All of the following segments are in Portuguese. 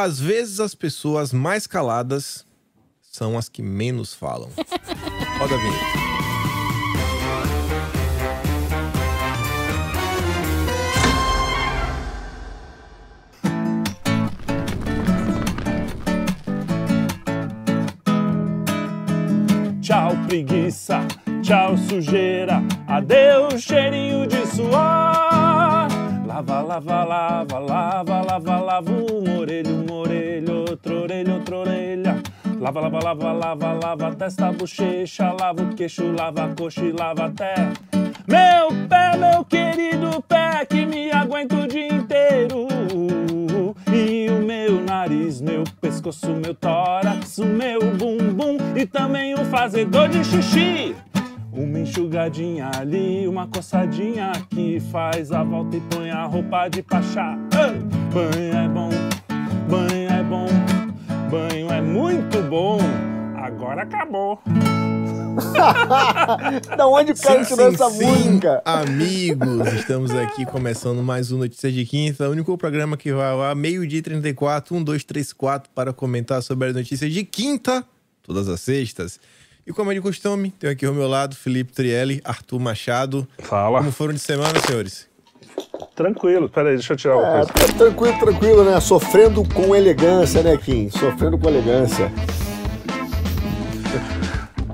Às vezes as pessoas mais caladas são as que menos falam. Roda a vinheta. Tchau, preguiça. Tchau, sujeira. Adeus, cheirinho de suor. Lava, lava, lava, lava, lava, lava. Uma orelha, uma orelha, outra orelha, outra orelha. Lava, lava, lava, lava, lava, testa, bochecha, lava o queixo, lava a coxa e lava até. Meu pé, meu querido pé, que me aguenta o dia inteiro. E o meu nariz, meu pescoço, meu tórax, o meu bumbum e também o fazedor de xixi. Uma enxugadinha ali, uma coçadinha aqui, faz a volta e põe a roupa de pachá. Ah! Banho é bom, banho é bom, banho é muito bom. Agora acabou. da onde o cara Sim, tirou sim, essa sim, música? Amigos, estamos aqui começando mais um Notícias de Quinta, o único programa que vai ar meio-dia e 34, 1, 2, 3, 4, para comentar sobre as notícias de quinta, todas as sextas. E como é de costume, tenho aqui ao meu lado Felipe Trielli, Arthur Machado. Fala. Como foram de semana, senhores? Tranquilo, peraí, deixa eu tirar o É, coisa. tá tranquilo, tranquilo, né? Sofrendo com elegância, né, Kim? Sofrendo com elegância.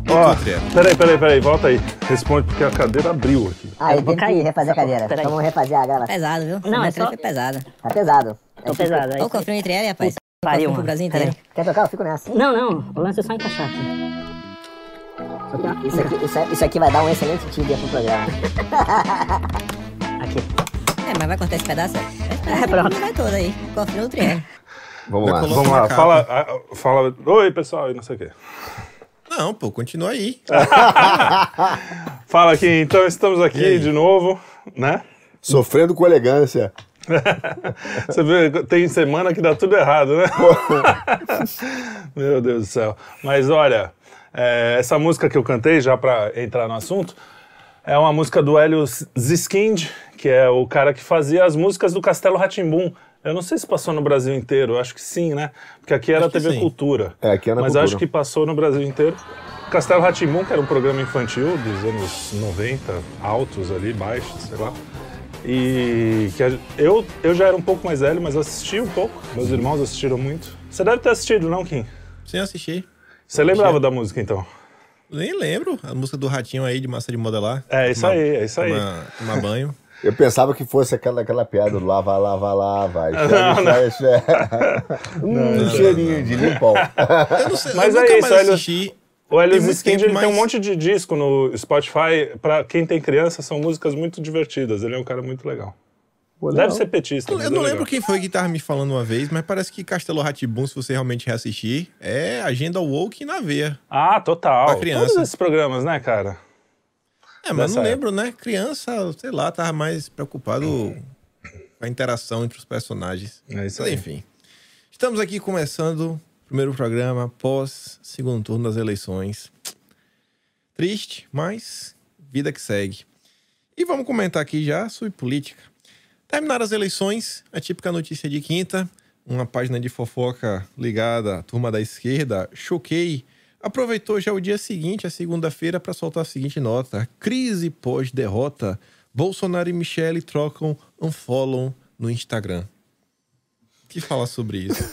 Ó, Trielli? peraí, peraí, peraí, volta aí. Responde porque a cadeira abriu aqui. Ah, Eu vou tenho que cair. refazer a cadeira. Peraí. Vamos refazer a gravação. Pesado, viu? Não, é só- foi pesada. Tá pesado. Tô pesado. é Olha o cofrinho entre ela, rapaz. Pariu, pro mano. Brasil Peraí. inteiro. Quer tocar? Eu fico nessa. Não, não. O lance é só encaixar aqui. Isso aqui, isso, isso aqui vai dar um excelente tíbia pro programa. Aqui. É, mas vai cortar esse pedaço? Pedaço É, pronto. vai todo aí. Cofre no triângulo. Vamos lá. Vamos lá, fala, fala. Oi, pessoal, e não sei o quê. Não, pô, continua aí. Fala aqui, então estamos aqui de novo, né? Sofrendo com elegância. Você vê, tem semana que dá tudo errado, né? Meu Deus do céu. Mas olha, é, essa música que eu cantei, já pra entrar no assunto, é uma música do Hélio Ziskind, que é o cara que fazia as músicas do Castelo Ratimbum. Eu não sei se passou no Brasil inteiro, eu acho que sim, né? Porque aqui era Acho TV sim. Cultura. É, aqui é na Mas Cultura. acho que passou no Brasil inteiro. Castelo Ratimbum, que era um programa infantil dos anos 90, altos ali, baixos, sei lá. E que a- eu, eu já era um pouco mais velho, mas assisti um pouco. Meus irmãos assistiram muito. Você deve ter assistido, não, Kim? Sem assistir. Você lembrava da música, então? Nem lembro. A música do ratinho aí de massa de modelar. É, isso Tomar- aí, é isso aí. Tomar, tomar banho. Eu pensava que fosse aquela, aquela piada do lava, lava, lava. Não. Um cheirinho de limpão. Eu não sei, Mas eu é isso, mais Hélio. assisti. O Hélio tempo, ele tem um monte de disco no Spotify. Pra quem tem criança, são músicas muito divertidas. Ele é um cara muito legal. Pô, Deve não. ser petista. Eu mas não é lembro quem foi que tava me falando uma vez, mas parece que Castelo Ratibum, se você realmente reassistir, é agenda woke na veia. Ah, total. Pra criança. Todos esses programas, né, cara? É, mas Dessa não lembro, né? Criança, sei lá, tava mais preocupado com a interação entre os personagens. É isso Mas aí. enfim. Estamos aqui começando o primeiro programa pós segundo turno das eleições. Triste, mas vida que segue. E vamos comentar aqui já sobre política. Terminaram as eleições, a típica notícia de quinta, uma página de fofoca ligada à turma da esquerda, Choquei, aproveitou já o dia seguinte, a segunda-feira, para soltar a seguinte nota: crise pós-derrota. Bolsonaro e Michele trocam unfollow no Instagram. O que fala sobre isso?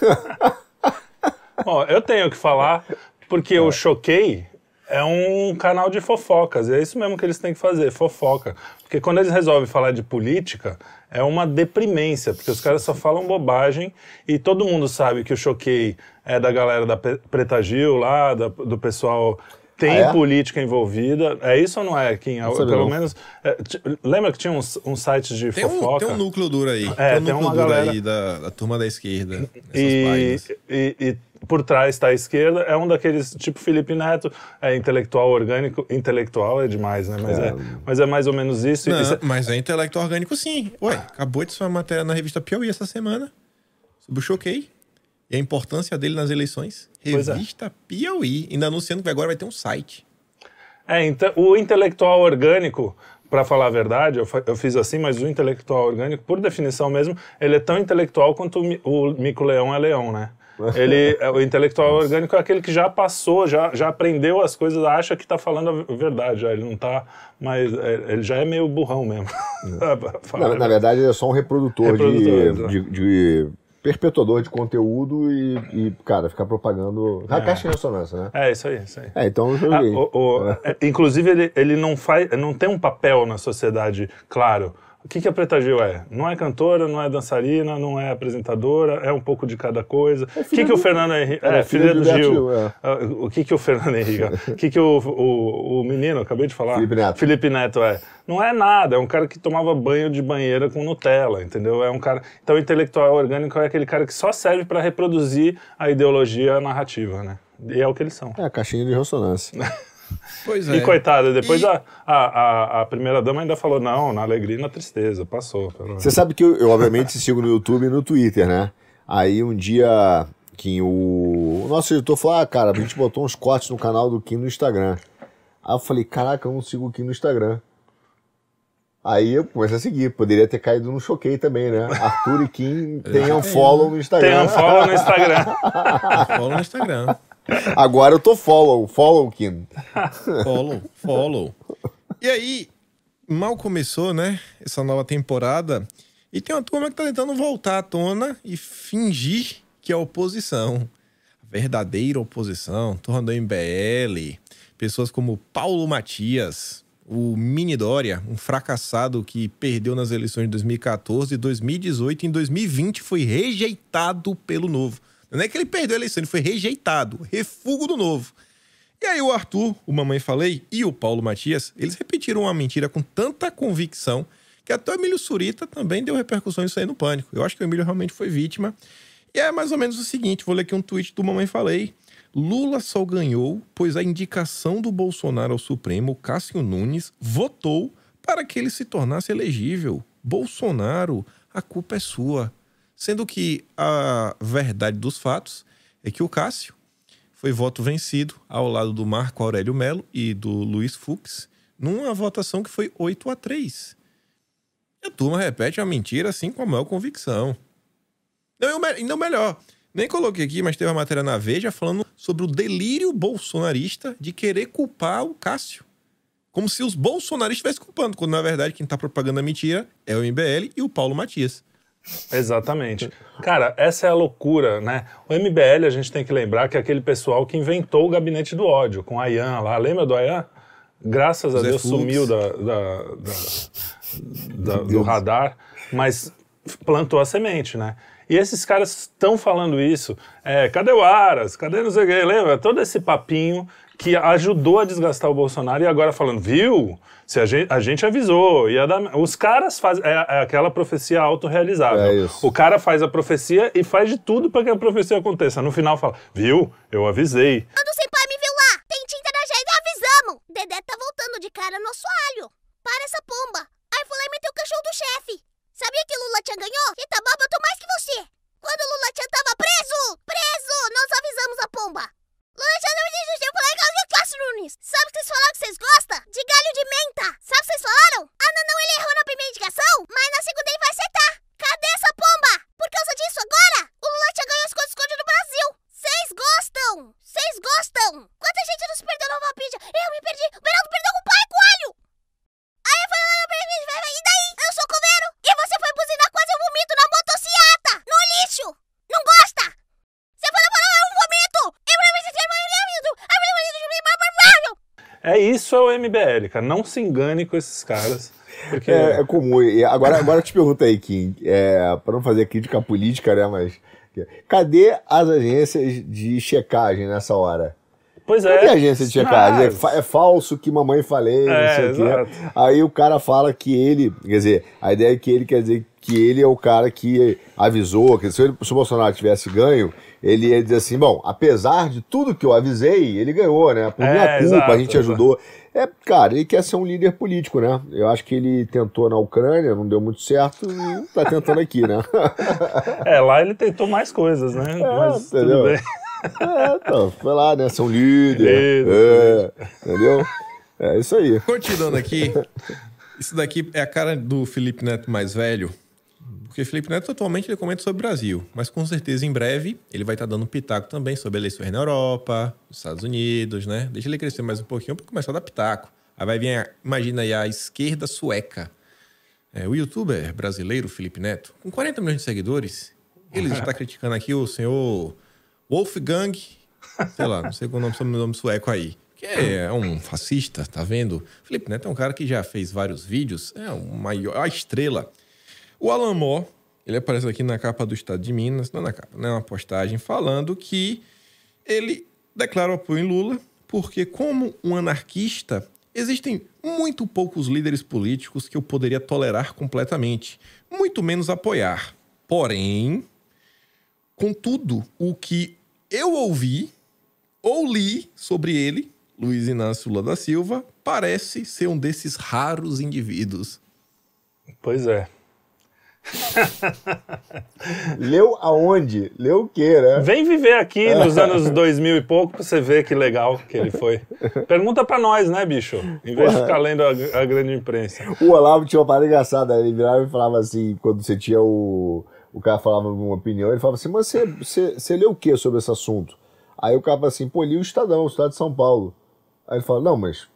Ó, eu tenho que falar, porque o Choquei é um canal de fofocas. E é isso mesmo que eles têm que fazer, fofoca. Porque quando eles resolvem falar de política, é uma deprimência, porque os caras só falam bobagem e todo mundo sabe que o Choquei é da galera da Preta Gil lá, da- do pessoal. Tem Ah, é? política envolvida. É isso ou não é, Kim? sabia, Pelo não. menos. é, t- lembra que tinha uns, uns sites de Tem um, fofoca? tem um núcleo duro aí. É, tem um tem núcleo uma duro galera- aí da, da turma da esquerda. Essas E, e- e por trás está a esquerda, é um daqueles, tipo Felipe Neto, é intelectual orgânico, intelectual é demais, né? Mas é, mas é mais ou menos isso. Não, isso- mas é intelectual orgânico sim. Ué, acabou de uma matéria na revista Piauí essa semana sobre o Choquei e a importância dele nas eleições. É. Revista Piauí. Ainda anunciando que agora vai ter um site. É, então, o intelectual orgânico Pra falar a verdade, eu, eu fiz assim, mas o intelectual orgânico, por definição mesmo, ele é tão intelectual quanto o, o mico-leão é leão, né? Ele, é, o intelectual orgânico é aquele que já passou, já, já aprendeu as coisas, acha que tá falando a verdade, já, ele não tá, mas é, ele já é meio burrão mesmo. Falar Na, a na verdade, ele é só um reprodutor, Reprodutor, de, de, de perpetuador de conteúdo e, e, cara, ficar propagando. É. caixa de ressonância, né? É, isso aí, isso aí. É, então eu Ah, joguei. o- o- é, inclusive, ele, ele não faz, não tem um papel na sociedade claro. O que, que a Preta Gil é? Não é cantora, não é dançarina, não é apresentadora, é um pouco de cada coisa. o que, que o Fernando Henrique. É, É, filha do Gil. Gil, é. Ah, O que, que o Fernando Henrique. O que, que o, o, o menino, acabei de falar? Felipe Neto. Felipe Neto é. Não é nada, é um cara que tomava banho de banheira com Nutella, entendeu? É um cara. Então, o intelectual orgânico é aquele cara que só serve para reproduzir a ideologia narrativa, né? E é o que eles são. É, a caixinha de ressonância. Pois é. E coitada, depois E- a, a, a, a primeira dama ainda falou: não, na alegria e na tristeza, passou. Você sabe que eu, eu, obviamente, sigo no YouTube e no Twitter, né? Aí um dia que o, o nosso editor falou: Ah, cara, a gente botou uns cortes no canal do Kim no Instagram. Aí eu falei: Caraca, eu não sigo o Kim no Instagram. Aí eu comecei a seguir. Poderia ter caído no choquei também, né? Arthur e Kim tem um follow no Instagram. Tem um follow no Instagram. Follow no Instagram. Agora eu tô follow, follow Kim. Follow, follow. E aí, mal começou, né? Essa nova temporada. E tem uma turma que tá tentando voltar à tona e fingir que é oposição. A verdadeira oposição. Turma do MBL. Pessoas como Paulo Matias, o Mini Dória, um fracassado que perdeu nas eleições de 2014, 2018 e em 2020 foi rejeitado pelo Novo. Não é que ele perdeu a eleição, ele foi rejeitado. Refugo do Novo. E aí o Arthur, o Mamãe Falei, e o Paulo Matias, eles repetiram uma mentira com tanta convicção que até o Emílio Surita também deu repercussões isso aí no Pânico. Eu acho que o Emílio realmente foi vítima. E é mais ou menos o seguinte, vou ler aqui um tweet do Mamãe Falei. Lula só ganhou, pois a indicação do Bolsonaro ao Supremo, Cássio Nunes, votou para que ele se tornasse elegível. Bolsonaro, a culpa é sua. Sendo que a verdade dos fatos é que o Cássio foi voto vencido ao lado do Marco Aurélio Melo e do Luiz Fux, numa votação que foi 8 a 3. E a turma repete a mentira assim com a maior convicção. Não, eu, ainda melhor. Nem coloquei aqui, mas teve uma matéria na Veja falando sobre o delírio bolsonarista de querer culpar o Cássio. Como se os bolsonaristas estivessem culpando, quando na verdade quem está propagando a mentira é o MBL e o Paulo Matias. Exatamente. Cara, essa é a loucura, né? O MBL, a gente tem que lembrar que é aquele pessoal que inventou o gabinete do ódio, com a Ayan lá. Lembra do Ayan? Graças a Zé Deus Fux. sumiu da, da- da- da- do radar, mas plantou a semente, né? E esses caras estão falando isso. É, cadê o Aras? Cadê não sei o quê? Lembra? Todo esse papinho que ajudou a desgastar o Bolsonaro e agora falando, viu? Se a gente, a gente avisou. Ia dar... Os caras fazem. É, é aquela profecia autorrealizável. É isso. O cara faz a profecia e faz de tudo para que a profecia aconteça. No final fala, viu? Eu avisei. Quando sem pai me viu lá, tem tinta na agenda, avisamos. Dedé tá voltando de cara no assoalho. Para essa pomba. Aí foi lá e meteu o cachorro do chefe. Sabia que Lula Tchan ganhou? Itababa, eu tô mais que você. Quando Lula Tchan tava preso, preso, nós avisamos a pomba. Lula Tchan não me deixou eu falar em causa de Cássio Nunes. Sabe o que vocês falaram que vocês gostam? De galho de menta. Sabe o que vocês falaram? Ah, não, não, ele errou na primeira indicação, mas na segunda ele vai acertar. Cadê essa pomba? Por causa disso, agora, o Lula Tchan ganhou as escondidas no Brasil. Vocês gostam? Vocês gostam? Quanta gente não se perdeu na Valpídia? Eu me perdi. O Beraldo perdeu com o pai coalho. Aí foi lá, e daí? Eu sou coveiro e você foi buzinar quase eu vomito na motociata, no lixo. Não gosta? Você e falou, eu vomito. É isso é o MBL, cara. Não se engane com esses caras. Porque É, é comum. E agora, agora eu te pergunto aí, Kim, é, para não fazer crítica política, né, mas cadê as agências de checagem nessa hora? Pois é. agência de checagem? É, Mas- fa- é falso que mamãe falei, não É, sei o quê. Aí o cara fala que ele, quer dizer, a ideia é que ele quer dizer que ele é o cara que avisou, que se, ele- se o Bolsonaro tivesse ganho, ele ia dizer assim, bom, apesar de tudo que eu avisei, ele ganhou, né? Por É, minha culpa, exato, a gente exato. ajudou. É, cara, ele quer ser um líder político, né? Eu acho que ele tentou na Ucrânia, não deu muito certo, e tá tentando aqui, né? É, lá ele tentou mais coisas, né? Mas tudo entendeu? bem. É, então, foi lá, né? Ser um líder. Líder, é, entendeu? É isso aí. Continuando aqui, Isso daqui é a cara do Felipe Neto mais velho. Porque Felipe Neto atualmente ele comenta sobre o Brasil, mas com certeza em breve ele vai estar dando pitaco também sobre eleições na Europa, nos Estados Unidos, né? Deixa ele crescer mais um pouquinho para começar a dar pitaco. Aí vai vir, a- imagina aí, a esquerda sueca. É, o youtuber brasileiro Felipe Neto, com 40 milhões de seguidores, ele já está criticando aqui o senhor Wolfgang, sei lá, não sei qual é o nome, sueco aí, que é um fascista, tá vendo? Felipe Neto é um cara que já fez vários vídeos, é maior, a estrela. O Alan Moore, ele aparece aqui na capa do Estado de Minas, não na capa, né? Uma postagem falando que ele declara apoio em Lula porque, como um anarquista, existem muito poucos líderes políticos que eu poderia tolerar completamente, muito menos apoiar. Porém, contudo, o que eu ouvi ou li sobre ele, Luiz Inácio Lula da Silva, parece ser um desses raros indivíduos. Pois é. Leu aonde? Leu o quê, né? Vem viver aqui nos anos 2000 e pouco pra você ver que legal que ele foi. Pergunta pra nós, né, bicho? Em vez de ficar lendo a, a grande imprensa. O Olavo tinha uma parada engraçada, ele virava e falava assim, quando você tinha o. O cara falava uma opinião, ele falava assim, mas você, você, você leu o que sobre esse assunto? Aí o cara falava assim, pô, li o Estadão, o Estado de São Paulo. Aí ele fala, não, mas.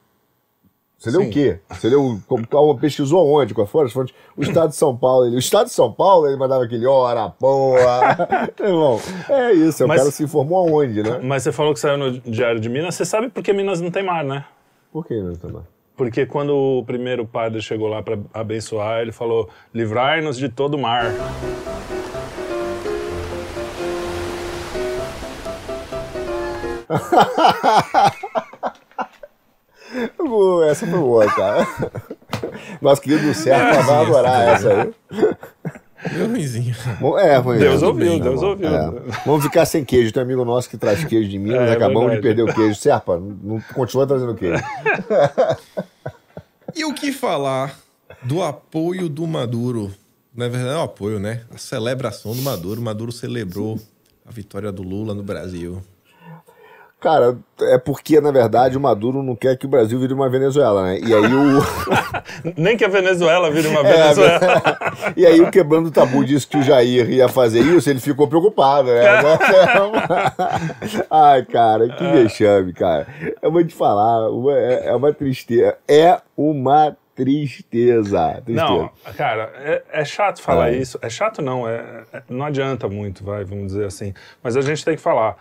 Você leu Sim. o quê? Você leu. Como, pesquisou aonde? Qual foram as fontes? O Estado de São Paulo. Ele, o Estado de São Paulo, ele mandava aquele, ora, porra. Irmão, é isso, o Mas- cara se informou aonde, né? Mas você falou que saiu no Diário de Minas. Você sabe por que Minas não tem mar, né? Por que, meu também? Porque quando o primeiro padre chegou lá pra abençoar, ele falou: livrai-nos de todo o mar. Essa foi boa, cara. Nosso querido Serpa vai adorar essa aí. Meu ruimzinho. Bom, É, foi Deus ouviu, bem, Deus tá bom. ouviu. É. Vamos ficar sem queijo. Tem um amigo nosso que traz queijo de Minas, É, é acabamos de verdade. perder o queijo. Serpa, não continua trazendo queijo. E o que falar do apoio do Maduro? Na verdade, é o apoio, né? A celebração do Maduro. Maduro celebrou a vitória do Lula no Brasil. Cara, é porque, na verdade, o Maduro não quer que o Brasil vire uma Venezuela, né? E aí o. Nem que a Venezuela vire uma É, Venezuela. e aí o quebrando o tabu disse que o Jair ia fazer isso, ele ficou preocupado, né? Ai, cara, que vexame, cara. Eu vou te falar, é é uma tristeza. É uma tristeza. tristeza. Não, cara, é, é chato falar É. isso. É chato não, é, é- não adianta muito, vai, vamos dizer assim. Mas a gente tem que falar.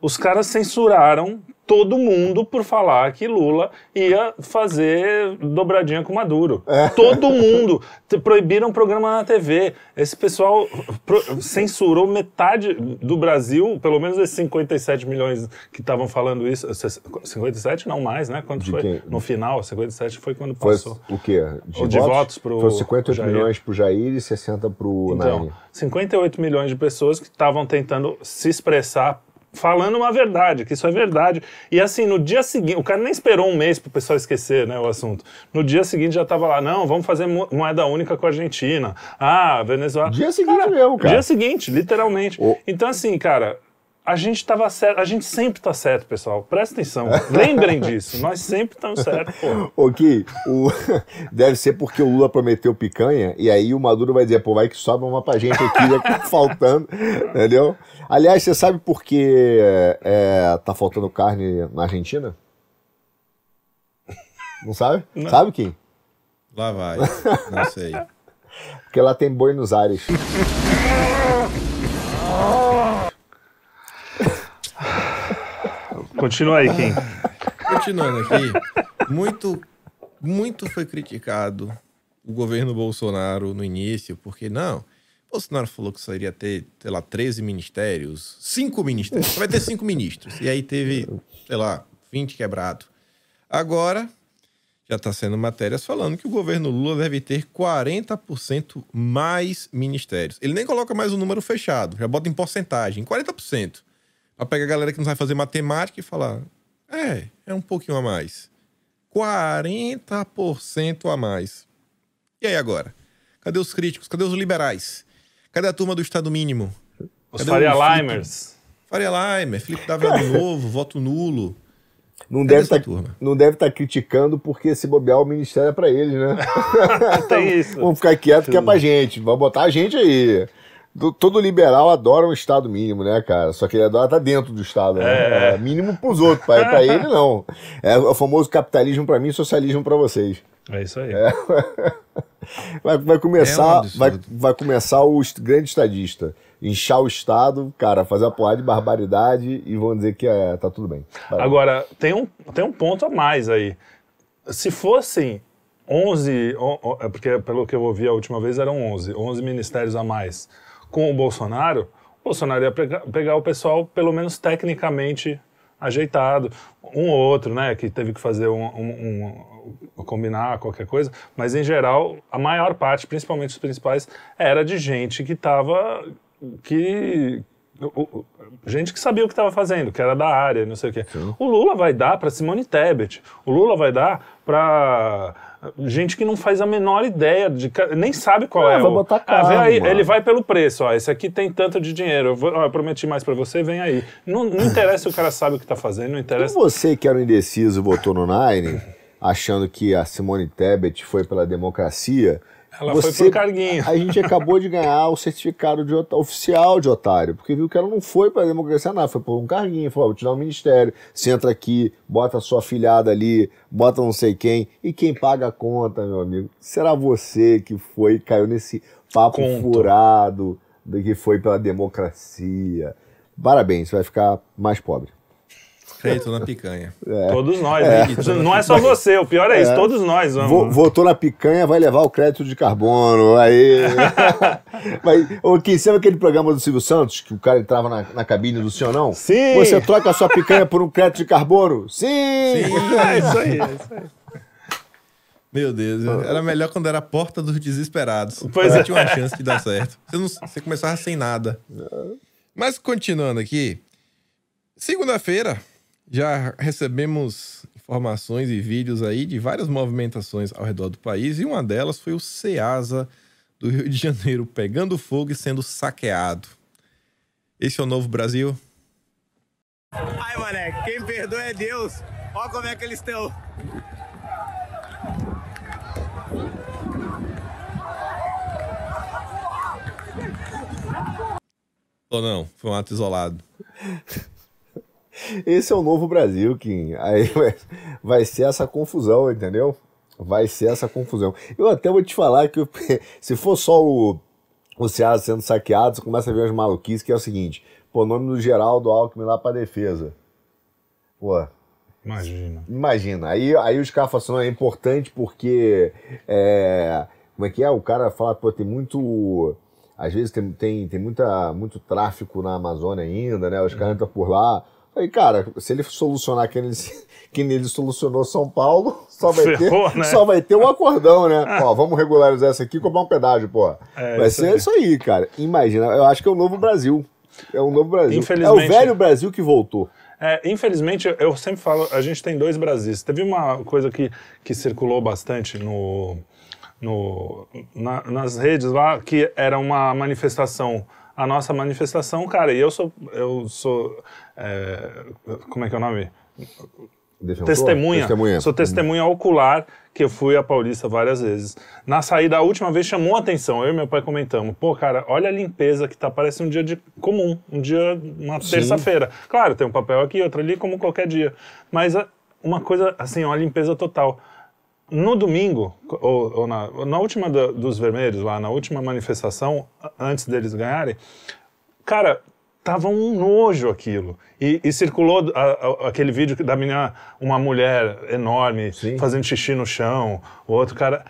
Os caras censuraram todo mundo por falar que Lula ia fazer dobradinha com Maduro. É. Todo mundo. Proibiram programa na TV. Esse pessoal censurou metade do Brasil, pelo menos esses 57 milhões que estavam falando isso. 57 não mais, né? Quanto De foi? quem? No final, 57 foi quando Foi passou. o quê? O de votos pro Foi 58 Jair. milhões pro Jair e 60 pro Então, Nani. 58 milhões de pessoas que estavam tentando se expressar falando uma verdade, que isso é verdade. E assim, no dia seguinte, o cara nem esperou um mês pro pessoal esquecer, né, o assunto. No dia seguinte já tava lá, não, vamos fazer mo- moeda única com a Argentina. Ah, Venezuela. Dia seguinte mesmo, cara. Dia seguinte, literalmente. O- Então assim, cara, a gente tava certo, a gente sempre tá certo, pessoal. Presta atenção. Lembrem disso. Nós sempre estamos certos, pô. Ok, o... deve ser porque o Lula prometeu picanha e aí o Maduro vai dizer, pô, vai que sobra uma pra gente aqui, já que tá faltando, entendeu? Aliás, você sabe por que é, tá faltando carne na Argentina? Não sabe? Sabe quem? Lá vai. Não sei. Porque lá tem Buenos Aires. Continua aí, Kim. Continuando aqui, muito, muito foi criticado o governo Bolsonaro no início, porque não. Bolsonaro falou que só iria ter, sei lá, 13 ministérios, cinco ministérios, vai ter cinco ministros. E aí teve, sei lá, 20 quebrado. Agora, já está sendo matérias falando que o governo Lula deve ter 40% mais ministérios. Ele nem coloca mais o número fechado, já bota em porcentagem, 40%. Pra pegar a galera que não sabe fazer matemática e falar: é, é um pouquinho a mais. 40% a mais. E aí agora? Cadê os críticos? Cadê os liberais? Cadê a turma do Estado Mínimo? Os Cadê Faria? Limers. Faria Limer, Felipe Dávila de novo, voto nulo. não Cadê deve estar turma? não deve estar criticando porque se bobear o ministério é pra eles, né? Tem isso. Vamos ficar quieto que é pra gente. Vamos botar a gente aí. Do- Todo liberal adora um Estado mínimo, né, cara? Só que ele adora estar dentro do Estado, né? É. É mínimo pros outros, pra, pra ele não. É o famoso capitalismo pra mim, socialismo pra vocês. É isso aí. Vai, vai É um começar, vai, vai começar o grande estadista. Inchar o Estado, cara, fazer uma porrada de barbaridade e vão dizer que é, tá tudo bem. Vai. Agora, tem um, tem um ponto a mais aí. Se fossem 11, o- o- é porque pelo que eu ouvi a última vez eram 11, 11 ministérios a mais com o Bolsonaro, o Bolsonaro ia pegar, o pessoal pelo menos tecnicamente ajeitado, um ou outro, né, que teve que fazer um, um- um- combinar qualquer coisa, mas em geral a maior parte, principalmente os principais, era de gente que estava que gente que sabia o que estava fazendo, que era da área, não sei o quê. O Lula vai dar para Simone Tebet. O Lula vai dar para gente que não faz a menor ideia de nem sabe qual Ah, é vai o. botar Ah, vem carro, aí, ele vai pelo preço, ó, esse aqui tem tanto de dinheiro. Eu, vou- ó, eu prometi mais para você, vem aí. Não, não interessa se o cara sabe o que está fazendo, não interessa. você que era um indeciso votou no Nine, achando que a Simone Tebet foi pela democracia. Ela foi você, por carguinho. A gente acabou de ganhar o certificado de oficial de otário, porque viu que ela não foi para democracia, nada, foi por um carguinho. Falou: "Ó, vou te dar um ministério, você entra aqui, bota a sua filhada ali, bota não sei quem, e quem paga a conta, meu amigo? Será você que foi, caiu nesse papo Conto. furado do que foi pela democracia? Parabéns, você vai ficar mais pobre. Crédito na picanha. Todos nós, né? Não é só você, o pior é isso, todos nós vamos. Vo- votou na picanha, vai levar o crédito de carbono. Aí. Mas, ô, Kim, sabe aquele programa do Silvio Santos, que o cara entrava na, na cabine do senhor não? Sim. Você troca a sua picanha por um crédito de carbono? Sim! É isso aí, é isso aí. Meu Deus, era melhor quando era a porta dos desesperados. Pois Você é. tinha uma chance de dar certo. Você, não- você começava sem nada. Mas continuando aqui, segunda-feira já recebemos informações e vídeos aí de várias movimentações ao redor do país e uma delas foi o Ceasa do Rio de Janeiro pegando fogo e sendo saqueado. Esse é o novo Brasil? Ai, moleque, quem perdoa é Deus. Olha como é que eles estão. Ou não? Foi um ato isolado. Esse é o novo Brasil, Kim. Aí vai, vai ser essa confusão, entendeu? Vai ser essa confusão. Eu até vou te falar que eu- se for só o, o Ceasa sendo saqueado, você começa a ver umas maluquices, que é o seguinte: pô, nome do Geraldo Alckmin lá pra defesa. Pô, Imagina. Imagina, aí, aí os caras falam assim, "Não, é importante porque é, como é que é? O cara fala, pô, tem muito. Às vezes tem, tem, tem muita, muito tráfico na Amazônia ainda, né? Os caras entram por lá. Aí, cara, se ele solucionar que ele, que ele solucionou São Paulo, só vai, Ferrou, ter, né? só vai ter um acordão, né? Ó, vamos regularizar essa aqui e cobrar um pedágio, pô. É, vai isso ser aí. isso aí, cara. Imagina, eu acho que é o novo Brasil. É o novo Brasil. É o velho Brasil que voltou. É, infelizmente, eu- eu sempre falo, a gente tem dois Brasis. Teve uma coisa que, que circulou bastante no, no, na- nas redes lá, que era uma manifestação. A nossa manifestação, cara, e eu sou. Eu sou. É, como é que é o nome? Testemunha. Testemunha. Sou testemunha ocular que eu fui a Paulista várias vezes. Na saída, a última vez chamou a atenção. Eu e meu pai comentamos. Pô, cara, olha a limpeza que tá. Parece um dia de comum. Um dia, uma terça-feira. Claro, tem um papel aqui, outro ali, como qualquer dia. Mas ah, uma coisa, assim, uma limpeza total. No domingo, ou, ou na, na última da- dos vermelhos, lá na última manifestação, antes deles ganharem, Cara, tava um nojo aquilo. E, e circulou a- a- aquele vídeo da menina, uma mulher enorme, Sim. fazendo xixi no chão, o outro cara.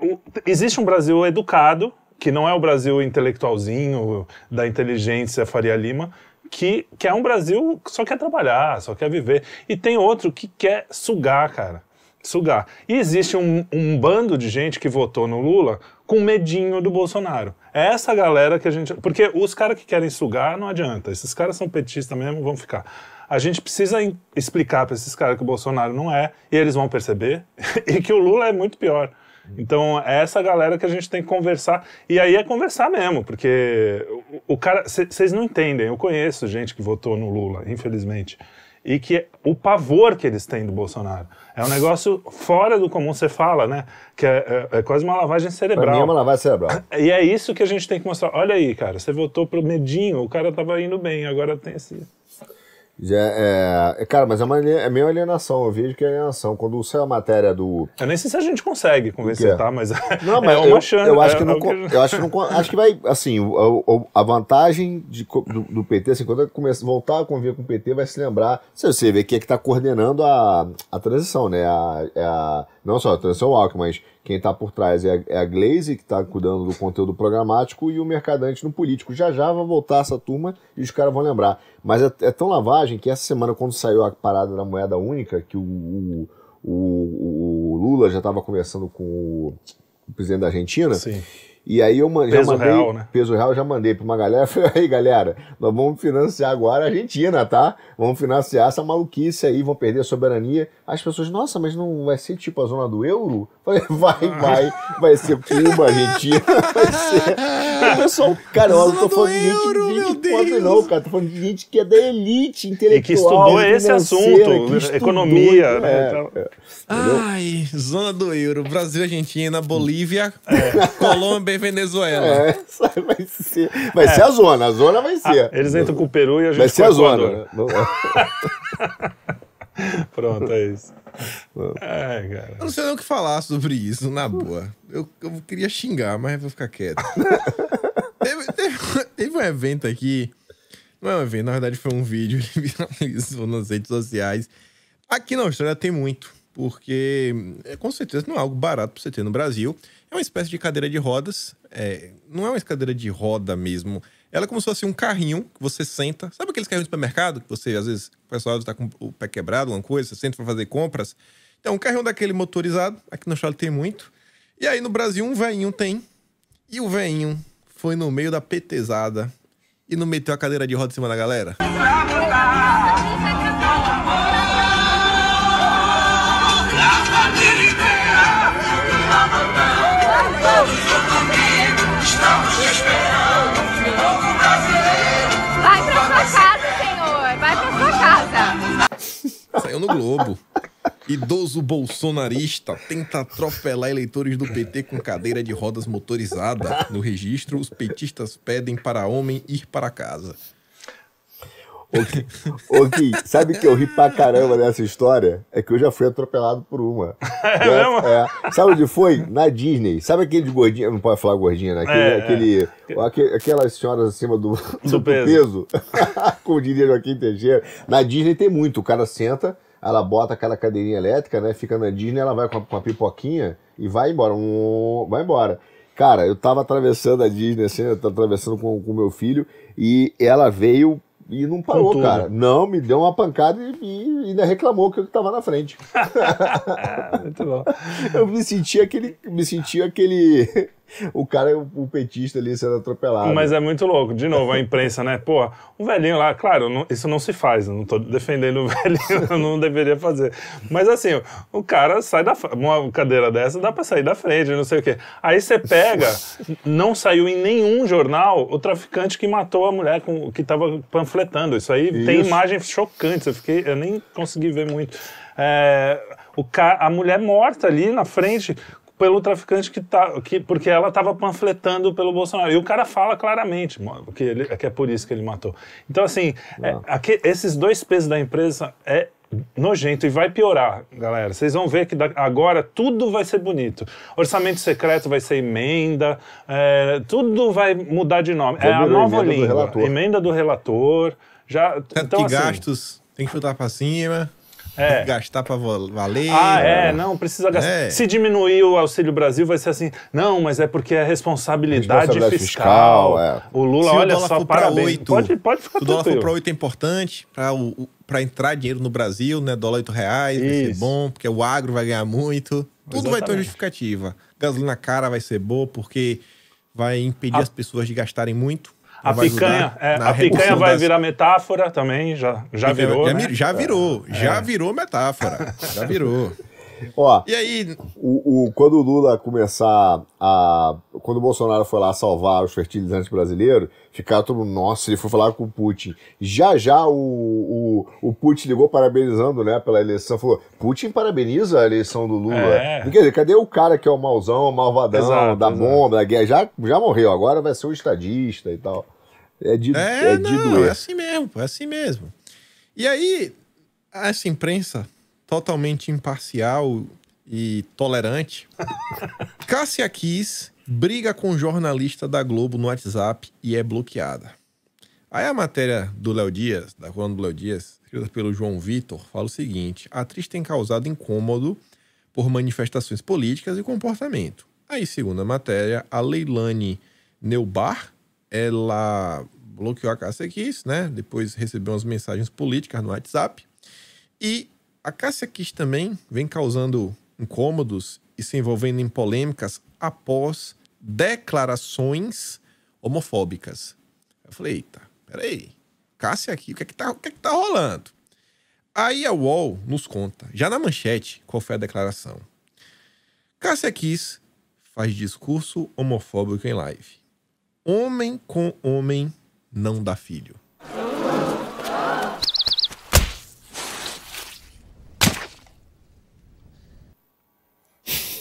O- existe um Brasil educado, que não é o Brasil intelectualzinho, da inteligência Faria Lima, que, que é um Brasil que só quer trabalhar, só quer viver. E tem outro que quer sugar, cara. Sugar. E existe um, um bando de gente que votou no Lula com medinho do Bolsonaro. É essa galera que a gente. Porque os caras que querem sugar não adianta. Esses caras são petistas mesmo, vão ficar. A gente precisa explicar para esses caras que o Bolsonaro não é, e eles vão perceber, e que o Lula é muito pior. Então, é essa galera que a gente tem que conversar. E aí é conversar mesmo, porque o, o cara. Vocês não entendem. Eu conheço gente que votou no Lula, infelizmente. E que o pavor que eles têm do Bolsonaro. É um negócio fora do comum, você fala, né? Que é, é- é quase uma lavagem Pra cerebral. mim é uma lavagem cerebral. E é isso que a gente tem que mostrar. Olha aí, cara, você votou pro Medinho, o cara tava indo bem, agora tem esse. Já é, é- cara, mas é, uma, é meio alienação. Eu vejo que é alienação. Quando saiu a matéria do. Eu nem sei se a gente consegue convencer, tá? Mas Não, é mas uma eu, chance. eu acho é- que é não, co- eu acho que não, acho que vai assim, o- a vantagem de do, do PT, assim, quando começar voltar a conviver com o PT, vai se lembrar, se você vê que é que está coordenando a, a transição, né? A, é a, não só a transição Alckmin, mas quem está por trás é a, é a Glaze, que está cuidando do conteúdo programático, e o Mercadante no político. Já já vai voltar essa turma e os caras vão lembrar. Mas é, é tão lavagem que essa semana, quando saiu a parada da moeda única, que o, o, o- o Lula já estava conversando com o, o presidente da Argentina, Sim. E aí eu man- já Peso mandei, real, né? peso real, eu já mandei para uma galera, falei, aí galera, nós vamos financiar agora a Argentina, tá? Vamos financiar essa maluquice aí, vão perder a soberania. As pessoas, nossa, mas não vai ser tipo a zona do euro? Falei, vai, vai, vai ser Cuba, Argentina, vai ser. O pessoal, cara, eu não tô falando de gente, euro, de gente meu pobre, Deus. não, cara, tô falando de gente que é da elite intelectual. E que estudou esse assunto, que estudou, economia, né, é, então. é. Ai, zona do euro. Brasil, Argentina, Bolívia, Colômbia Venezuela. É, vai ser, vai ser a zona, a zona vai ser. Eles entram com o Peru e a gente Vai ser a zona. né? Pronto, é isso. É, cara. Eu não sei nem o que falar sobre isso, na boa. Eu, eu queria xingar, mas vou ficar quieto. teve, teve- teve um evento aqui. Não é um evento, na verdade foi um vídeo que viralizou nas redes sociais. Aqui na Austrália tem muito, porque é, com certeza não é algo barato pra você ter no Brasil. É uma espécie de cadeira de rodas. é, não é uma cadeira de roda mesmo. Ela é como se fosse um carrinho que você senta. Sabe aqueles carrinhos de supermercado que você, às vezes, o pessoal está com o pé quebrado, alguma coisa, você senta para fazer compras? Então, um carrinho daquele motorizado, aqui na Austrália tem muito. E aí no Brasil um veinho tem. E o veinho foi no meio da petezada e não meteu a cadeira de roda em cima da galera. Vai pra sua casa, senhor. Vai pra sua casa. Saiu no Globo. Idoso bolsonarista tenta atropelar eleitores do PT com cadeira de rodas motorizada. No registro, os petistas pedem para homem ir para casa. Ô, Gui, sabe que eu ri pra caramba dessa história? É que eu já fui atropelado por uma. É mesmo? É. Sabe onde foi? Na Disney. Sabe aquele de gordinha? Não pode falar gordinha, né? Aquele, É, é. aquele, aque- aquelas senhoras acima do, do, peso. peso. Como diria Joaquim Teixeira. Na Disney tem muito. O cara senta, ela bota aquela cadeirinha elétrica, né? Fica na Disney, ela vai com a, com a pipoquinha e vai embora. Um, vai embora. Cara, eu tava atravessando a Disney, assim, eu tava atravessando com o meu filho, e ela veio e não parou, cara. Não, me deu uma pancada e, e ainda reclamou que eu tava na frente. É, muito bom. Eu me senti aquele. Me senti aquele. O cara, o, o petista ali sendo atropelado. Mas é muito louco. De novo, a imprensa, né? Pô, um velhinho lá, claro, não- isso não se faz. Eu não tô defendendo o velhinho, eu não deveria fazer. Mas assim, o cara sai da. Uma cadeira dessa dá pra sair da frente, não sei o quê. Aí você pega, não saiu em nenhum jornal o traficante que matou a mulher com, que tava panfletando. Isso aí tem Isso. imagens chocantes. Eu, fiquei, eu nem consegui ver muito. É, o ca, a mulher morta ali na frente pelo traficante que tá, que, porque ela estava panfletando pelo Bolsonaro. E o cara fala claramente que, ele, que é por isso que ele matou. Então, assim, é, aque- esses dois pesos da empresa é nojento e vai piorar, galera. Vocês vão ver que da- agora tudo vai ser bonito. Orçamento secreto vai ser emenda, é, tudo vai mudar de nome. É a nova emenda do língua. relator. Emenda do relator. Já, então, de assim, gastos, tem que chutar pra cima. É. Gastar pra vo- valer. Ah, é, não, precisa gastar. É. Se diminuir o Auxílio Brasil, vai ser assim, não, mas é porque é responsabilidade, Responsabilidade fiscal. fiscal, é. O Lula, Se o olha dólar só, parabéns. oito, pode, pode ficar Se o dólar for pra 8 é importante pra, o, o- pra entrar dinheiro no Brasil, né? Dólar 8 reais, vai ser Isso. bom, porque o agro vai ganhar muito. Tudo vai ter uma Exatamente. justificativa. Gasolina cara vai ser boa, porque vai impedir A- as pessoas de gastarem muito. A vai ajudar picanha, é, a picanha vai das- virar metáfora também, já, já virou. já, né? já virou, já virou metáfora. Já virou. Ó, E aí, o, o- quando o Lula começar a. Quando o Bolsonaro foi lá salvar os fertilizantes brasileiros, ficaram todo mundo, nossa, ele foi falar com o Putin. Já já o, o, o Putin ligou parabenizando, né, pela eleição. Falou: Putin parabeniza a eleição do Lula. É. Quer dizer, cadê o cara que é o mauzão, o malvadão, Exato, da exato. bomba, da guerra? Já, já morreu, agora vai ser o estadista e tal. É de, É, é de não, doer. é assim mesmo, é assim mesmo. E aí, essa imprensa totalmente imparcial e tolerante, Cássia Kiss briga com jornalista da Globo no WhatsApp e é bloqueada. Aí a matéria do Léo Dias, da coluna do Léo Dias, escrita pelo João Vitor, fala o seguinte: a atriz tem causado incômodo por manifestações políticas e comportamento. Aí, segundo a matéria, a Leilane Neubar, ela bloqueou a Cássia Kiss, né? Depois recebeu umas mensagens políticas no WhatsApp. E a Cássia Kiss também vem causando incômodos e se envolvendo em polêmicas após declarações homofóbicas. Eu falei, eita, peraí, Cássia aqui, o que é que tá, o que é que tá rolando? Aí a UOL nos conta, já na manchete, qual foi a declaração. Cássia Kiss faz discurso homofóbico em live. Homem com homem não dá filho.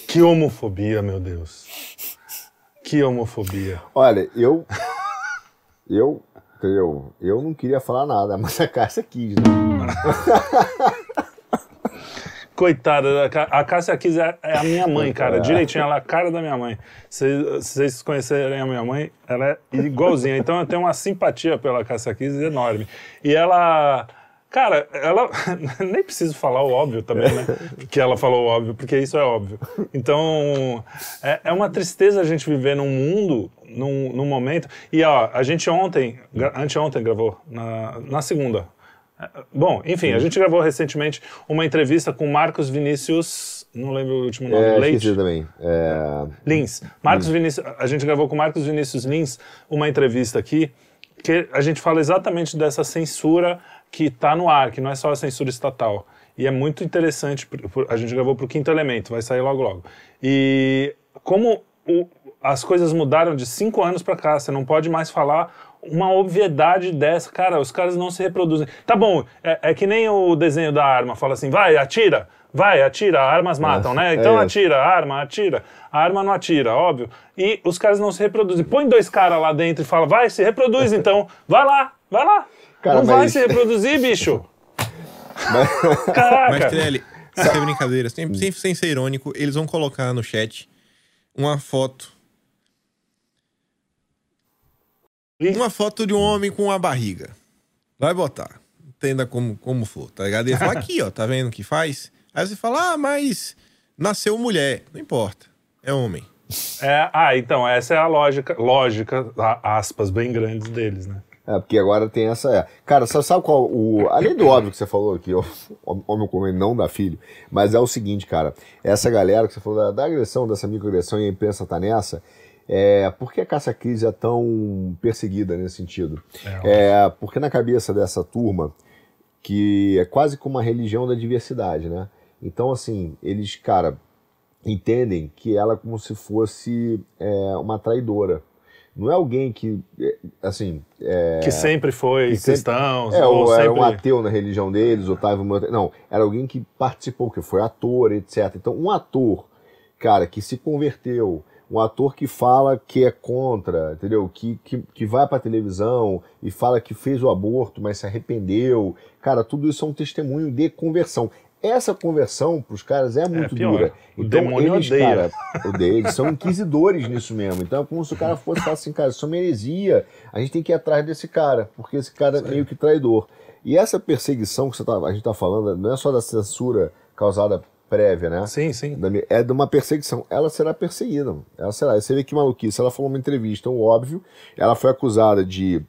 Que homofobia, meu Deus. Que homofobia. Olha, eu. Eu. Entendeu? Eu não queria falar nada, mas a Cássia quis, né? Coitada, a Cássia Kiss é, é a minha mãe, cara. Direitinho, ela é a cara da minha mãe. Se se vocês conhecerem a minha mãe, ela é igualzinha. Então eu tenho uma simpatia pela Cássia Kiss enorme. E ela. Cara, ela. Nem preciso falar o óbvio também, né? Que ela falou o óbvio, porque isso é óbvio. Então, é, é uma tristeza a gente viver num mundo, num, num momento. E ó, a gente ontem, anteontem gravou, na, na segunda. Bom, enfim, a gente gravou recentemente uma entrevista com Marcos Vinícius, não lembro o último nome, É, Leite. também. É, Lins. Marcos Vinícius, a gente gravou com Marcos Vinícius Lins uma entrevista aqui que a gente fala exatamente dessa censura que está no ar, que não é só a censura estatal. E é muito interessante, a gente gravou para o Quinto Elemento, vai sair logo logo. E como o- as coisas mudaram de cinco anos para cá, você não pode mais falar uma obviedade dessa. Cara, os caras não se reproduzem. Tá bom, é, é que nem o desenho da arma, fala assim, vai, atira, vai, atira, armas matam, né? é Então isso. atira, arma, atira. A arma não atira, óbvio. E os caras não se reproduzem. Põe dois caras lá dentro e fala, vai, se reproduz então. Vai lá, vai lá. Cara, não vai mas- se reproduzir, bicho. Mas, Caraca. Trelli, sem brincadeira, sem, sem, sem ser irônico, eles vão colocar no chat uma foto. Uma foto de um homem com uma barriga. Vai botar. Entenda como, como for, tá ligado? Ele fala aqui, ó, tá vendo o que faz? Aí você fala, ah, mas nasceu mulher. Não importa. É homem. É, ah, então, essa é a lógica, lógica, a- aspas bem grandes deles, né? é, porque agora tem essa. É. Cara, sabe, sabe qual? O, além do óbvio que você falou aqui, ó, homem com homem não dá filho, mas é o seguinte, cara. Essa galera que você falou da, da agressão, dessa microagressão e a imprensa tá nessa. É, por que a caça crise é tão perseguida nesse sentido? É, porque na cabeça dessa turma, que é quase como uma religião da diversidade, né? Então, assim, eles, cara, entendem que ela é como se fosse é, uma traidora. Não é alguém que, é, assim... É, que sempre foi que sempre- cristão, é, ou ou era um sempre... ateu na religião deles, ou tava uma- Não, era alguém que participou, que foi ator, etc. Então, um ator, cara, que se converteu, um ator que fala que é contra, entendeu? Que, que, que vai pra televisão e fala que fez o aborto, mas se arrependeu. Cara, tudo isso é um testemunho de conversão. Essa conversão pros caras é muito pior. dura. O Então, demônio eles, odeia. cara, odeia. Eles são inquisidores nisso mesmo. Então é como se o cara fosse falar assim, cara, isso é uma heresia. A gente tem que ir atrás desse cara, porque esse cara é meio que traidor. E essa perseguição que você tá, a gente tá falando não é só da censura causada prévia, né? Sim, sim. É de uma perseguição. Ela será perseguida. Ela será. Você vê que maluquice. Ela falou numa entrevista, um óbvio. Ela foi acusada de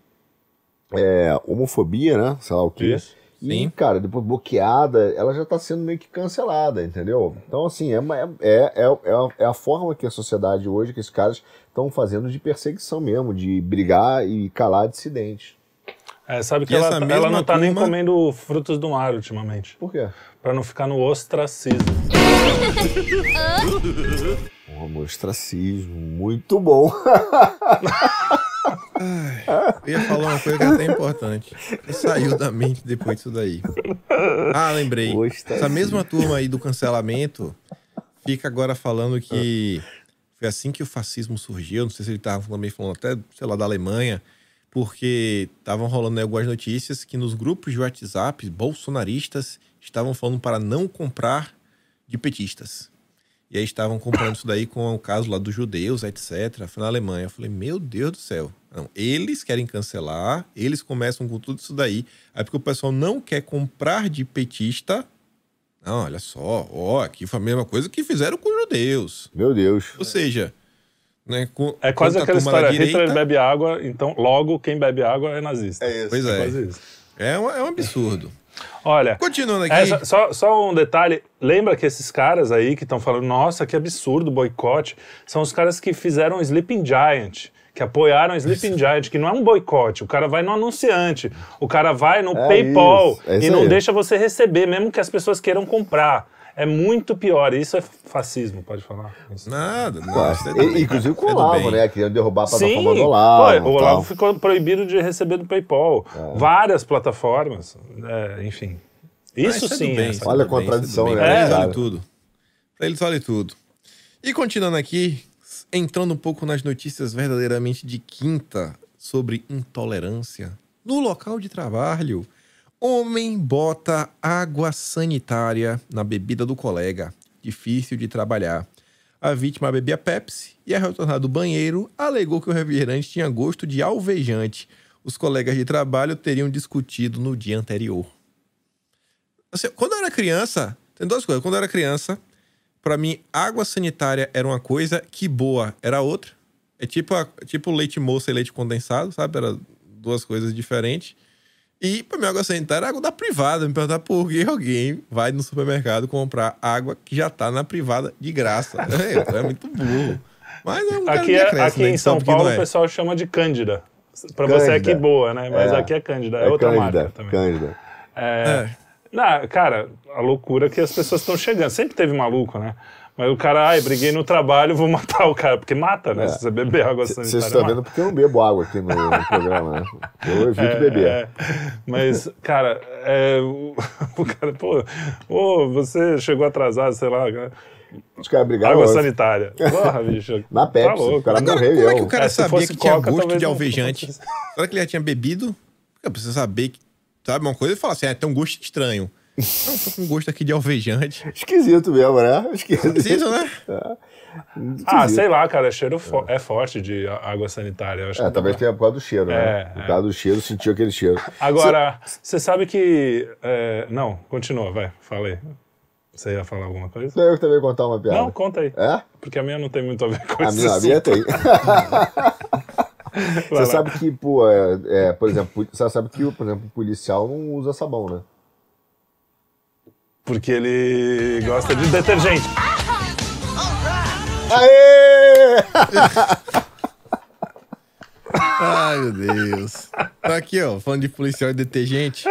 é, homofobia, né? Sei lá o quê. Isso. E, Sim. cara, depois bloqueada, ela já tá sendo meio que cancelada, entendeu? Então, assim, é, uma- é, é, é, a- é a forma que a sociedade hoje, que esses caras estão fazendo de perseguição mesmo, de brigar e calar dissidentes. É, sabe que E ela, essa ela não tá nem turma- comendo frutos do mar ultimamente. Por quê? Pra não ficar no ostracismo. Um ostracismo. Muito bom. Eu ia falar uma coisa que é até importante. E saiu da mente depois disso daí. Ah, lembrei. Ostracismo. Essa mesma turma aí do cancelamento fica agora falando que foi assim que o fascismo surgiu. Não sei se ele estava também falando até, sei lá, da Alemanha. Porque estavam rolando algumas notícias que nos grupos de WhatsApp, bolsonaristas estavam falando para não comprar de petistas. E aí estavam comprando isso daí com o caso lá dos judeus, etc. Foi na Alemanha. Eu falei, meu Deus do céu. Não, eles querem cancelar, eles começam com tudo isso daí. Aí porque o pessoal não quer comprar de petista. Não, olha só, ó, aqui foi a mesma coisa que fizeram com os judeus. Meu Deus. Ou seja, né, com, É quase aquela história, direita, Hitler bebe água, então logo quem bebe água é nazista. É isso. Pois É é. quase isso. É um, é um absurdo. Olha, Continuando aqui. essa- só, só um detalhe, lembra que esses caras aí que estão falando, nossa, que absurdo boicote, são os caras que fizeram o Sleeping Giant, que apoiaram o Sleeping Giant, que não é um boicote, o cara vai no anunciante, o cara vai no É PayPal isso, é isso e não aí. deixa você receber, mesmo que as pessoas queiram comprar. É muito pior, isso é fascismo, pode falar. Isso. Nada, não. Isso é bem. Inclusive com o Tudo Olavo, bem. né? Querendo derrubar a Sim, plataforma do pô, Olavo. o tal. Olavo ficou proibido de receber do PayPal. É. Várias plataformas, é, enfim. Isso Mas tudo sim bem, é isso Olha a bem, contradição, tudo né, bem. Pra eles cara? vale tudo. Pra eles vale tudo. E continuando aqui, entrando um pouco nas notícias verdadeiramente de quinta sobre intolerância. No local de trabalho, homem bota água sanitária na bebida do colega. Difícil de trabalhar. A vítima bebia Pepsi e, ao retornar do banheiro, alegou que o refrigerante tinha gosto de alvejante. Os colegas de trabalho teriam discutido no dia anterior. Assim, quando eu era criança, tem duas coisas. Quando eu era criança, pra mim, água sanitária era uma coisa, que boa era outra. É tipo, a- tipo leite moça e leite condensado, sabe? Era duas coisas diferentes. E pra mim, água sanitária era água da privada. Me perguntar por que alguém vai no supermercado comprar água que já tá na privada de graça. É, é muito burro. Mas é um Aqui, é- cresce, aqui né? em São Paulo não o é. pessoal chama de Cândida. Pra você é Cândida. que boa, né? Mas É. aqui é Cândida, é, É outra Cândida, marca também. Cândida. É, não, cara, a loucura que as pessoas estão chegando. Sempre teve maluco, né? Mas o cara, ai, briguei no trabalho, vou matar o cara. Porque mata, né? É. Se você beber água sanitária. estão mata. vendo porque eu não bebo água aqui no, no programa, né? Eu evito É, beber. é. Mas, cara, é, o, o cara, pô, você chegou atrasado, sei lá, cara. Os caras brigaram. água antes. sanitária. Porra, bicho. Na Pepsi, Tá louco. o cara Agora, morreu. como é que o cara É, sabia que tinha Coca, gosto de alvejante? Será que ele já tinha bebido? Porque precisa saber que, sabe, uma coisa e falar assim, ah, tem um gosto estranho. Não, tô com gosto aqui de alvejante. Esquisito mesmo, né? Esquisito. Precisa, né? Ah, sei lá, cara, cheiro fo- é forte de água sanitária. Eu acho É, que talvez tenha por causa do cheiro, né? É, Por é. causa do cheiro, sentiu aquele cheiro. Agora, você sabe que. é, não, continua, vai, fala aí. Você ia falar alguma coisa? Eu também contar uma piada. Não, conta aí. É? Porque a minha não tem muito a ver com A isso. minha, a minha tem. Você sabe que, pô, é, é, por exemplo, você sabe que, por exemplo, o policial não usa sabão, né? Porque ele gosta de detergente. Aê! Ai, meu Deus. Tá aqui, ó, falando de policial e detergente.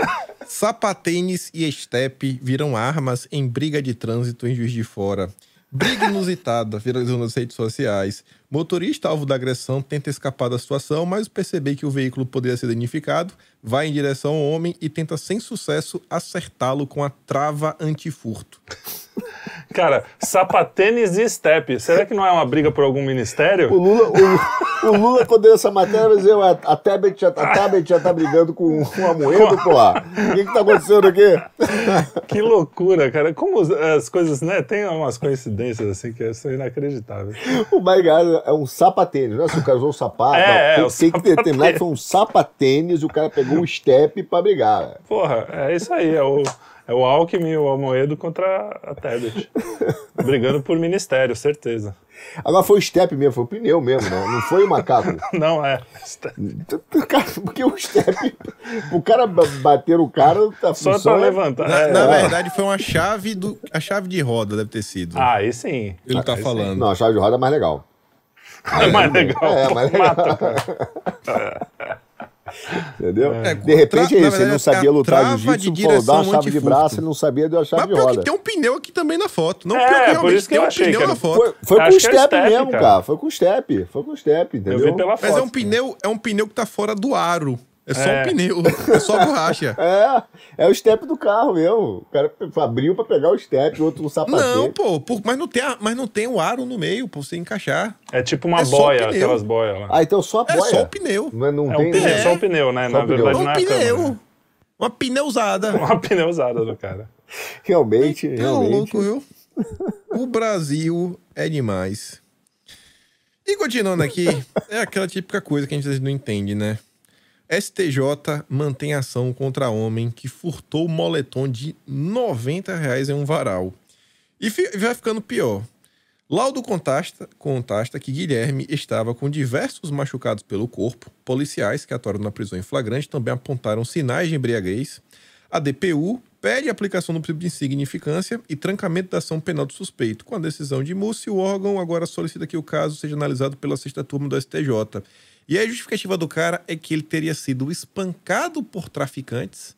Sapatênis e estepe viram armas em briga de trânsito em Juiz de Fora. Briga inusitada viralizou nas redes sociais. Motorista alvo da agressão tenta escapar da situação, mas perceber que o veículo poderia ser danificado, vai em direção ao homem e tenta sem sucesso acertá-lo com a trava antifurto. Cara, sapatênis e step. Será que não é uma briga por algum O ministério? Lula, o, o Lula, quando deu essa matéria, vai dizer, a, a Tebet já, a Tebet já tá brigando com, com a Moedo, porra. O que que tá acontecendo aqui? Que loucura, cara. Como as coisas, né? Tem umas coincidências assim que são inacreditáveis. O mais engraçado é um sapatênis, não é se o cara usou um sapato. É, não, é, o tem, tem que determinar que foi um sapatênis e o cara pegou um step pra brigar. Porra, é isso aí. É o, é o Alckmin e o Almoedo contra a Tebet. Brigando por ministério, certeza. Agora foi o step mesmo, foi o pneu mesmo, né? Não foi o macaco. Não é. Cara, Porque o step, o cara ba- bater o cara, tá Só pra é- levantar. Na, É, na é. verdade, foi uma chave do. A chave de roda deve ter sido. Ah, aí sim. Ele tá Aí sim. falando. Não, a chave de roda é mais legal. É mais legal. É, pô, mais legal. Mata, cara. Entendeu? É, de repente é isso, ele não é sabia a lutar jiu-jitsu, falou, dá uma chave de braço, ele não sabia dar uma chave Mas de pior roda. que tem um pneu aqui também na foto. Não, É, pior que por realmente isso que tem um achei pneu na foto. Foi, foi com o é step step, mesmo, cara. cara. Foi com o step. Foi com o step, entendeu? Eu vi pela foto. Mas é um pneu, é um pneu que tá fora do aro. É só É. um pneu, é só borracha. É, é o step do carro mesmo. O cara abriu pra pegar o step, o outro o sapatê. Não, pô, pô, mas não tem, a- mas não tem o aro no meio pra você encaixar. É tipo uma É boia, aquelas boias lá. Ah, então só a É boia. só o pneu. Mas não É tem... um pneu, É. só o pneu, né? Só Na o pneu. verdade É não um é a pneu. câmera. Uma pneusada. Uma pneusada do cara. Realmente, Tá realmente. louco, viu? O Brasil é demais. E continuando aqui, é aquela típica coisa que a gente não entende, né? STJ mantém ação contra homem que furtou moletom de 90 reais em um varal. E vai ficando pior. Laudo contasta, contasta que Guilherme estava com diversos machucados pelo corpo. Policiais que atuaram na prisão em flagrante também apontaram sinais de embriaguez. A DPU pede aplicação do princípio de insignificância e trancamento da ação penal do suspeito. Com a decisão de Múcio, o órgão agora solicita que o caso seja analisado pela sexta turma do STJ. E a justificativa do cara é que ele teria sido espancado por traficantes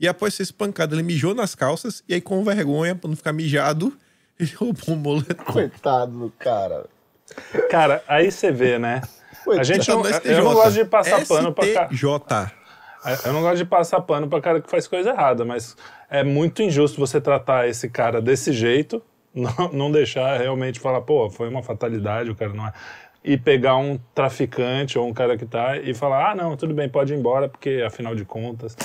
e após ser espancado ele mijou nas calças e aí com vergonha, pra não ficar mijado, ele roubou um moletom. Coitado do cara. Cara, aí você vê, né? A gente não, eu não gosto de passar pano pra cá. STJ. Eu não gosto de passar pano pra cara que faz coisa errada, mas é muito injusto você tratar esse cara desse jeito, não, não deixar realmente falar, pô, foi uma fatalidade, o cara não é. E pegar um traficante ou um cara que tá e falar, ah, não, tudo bem, pode ir embora, porque afinal de contas.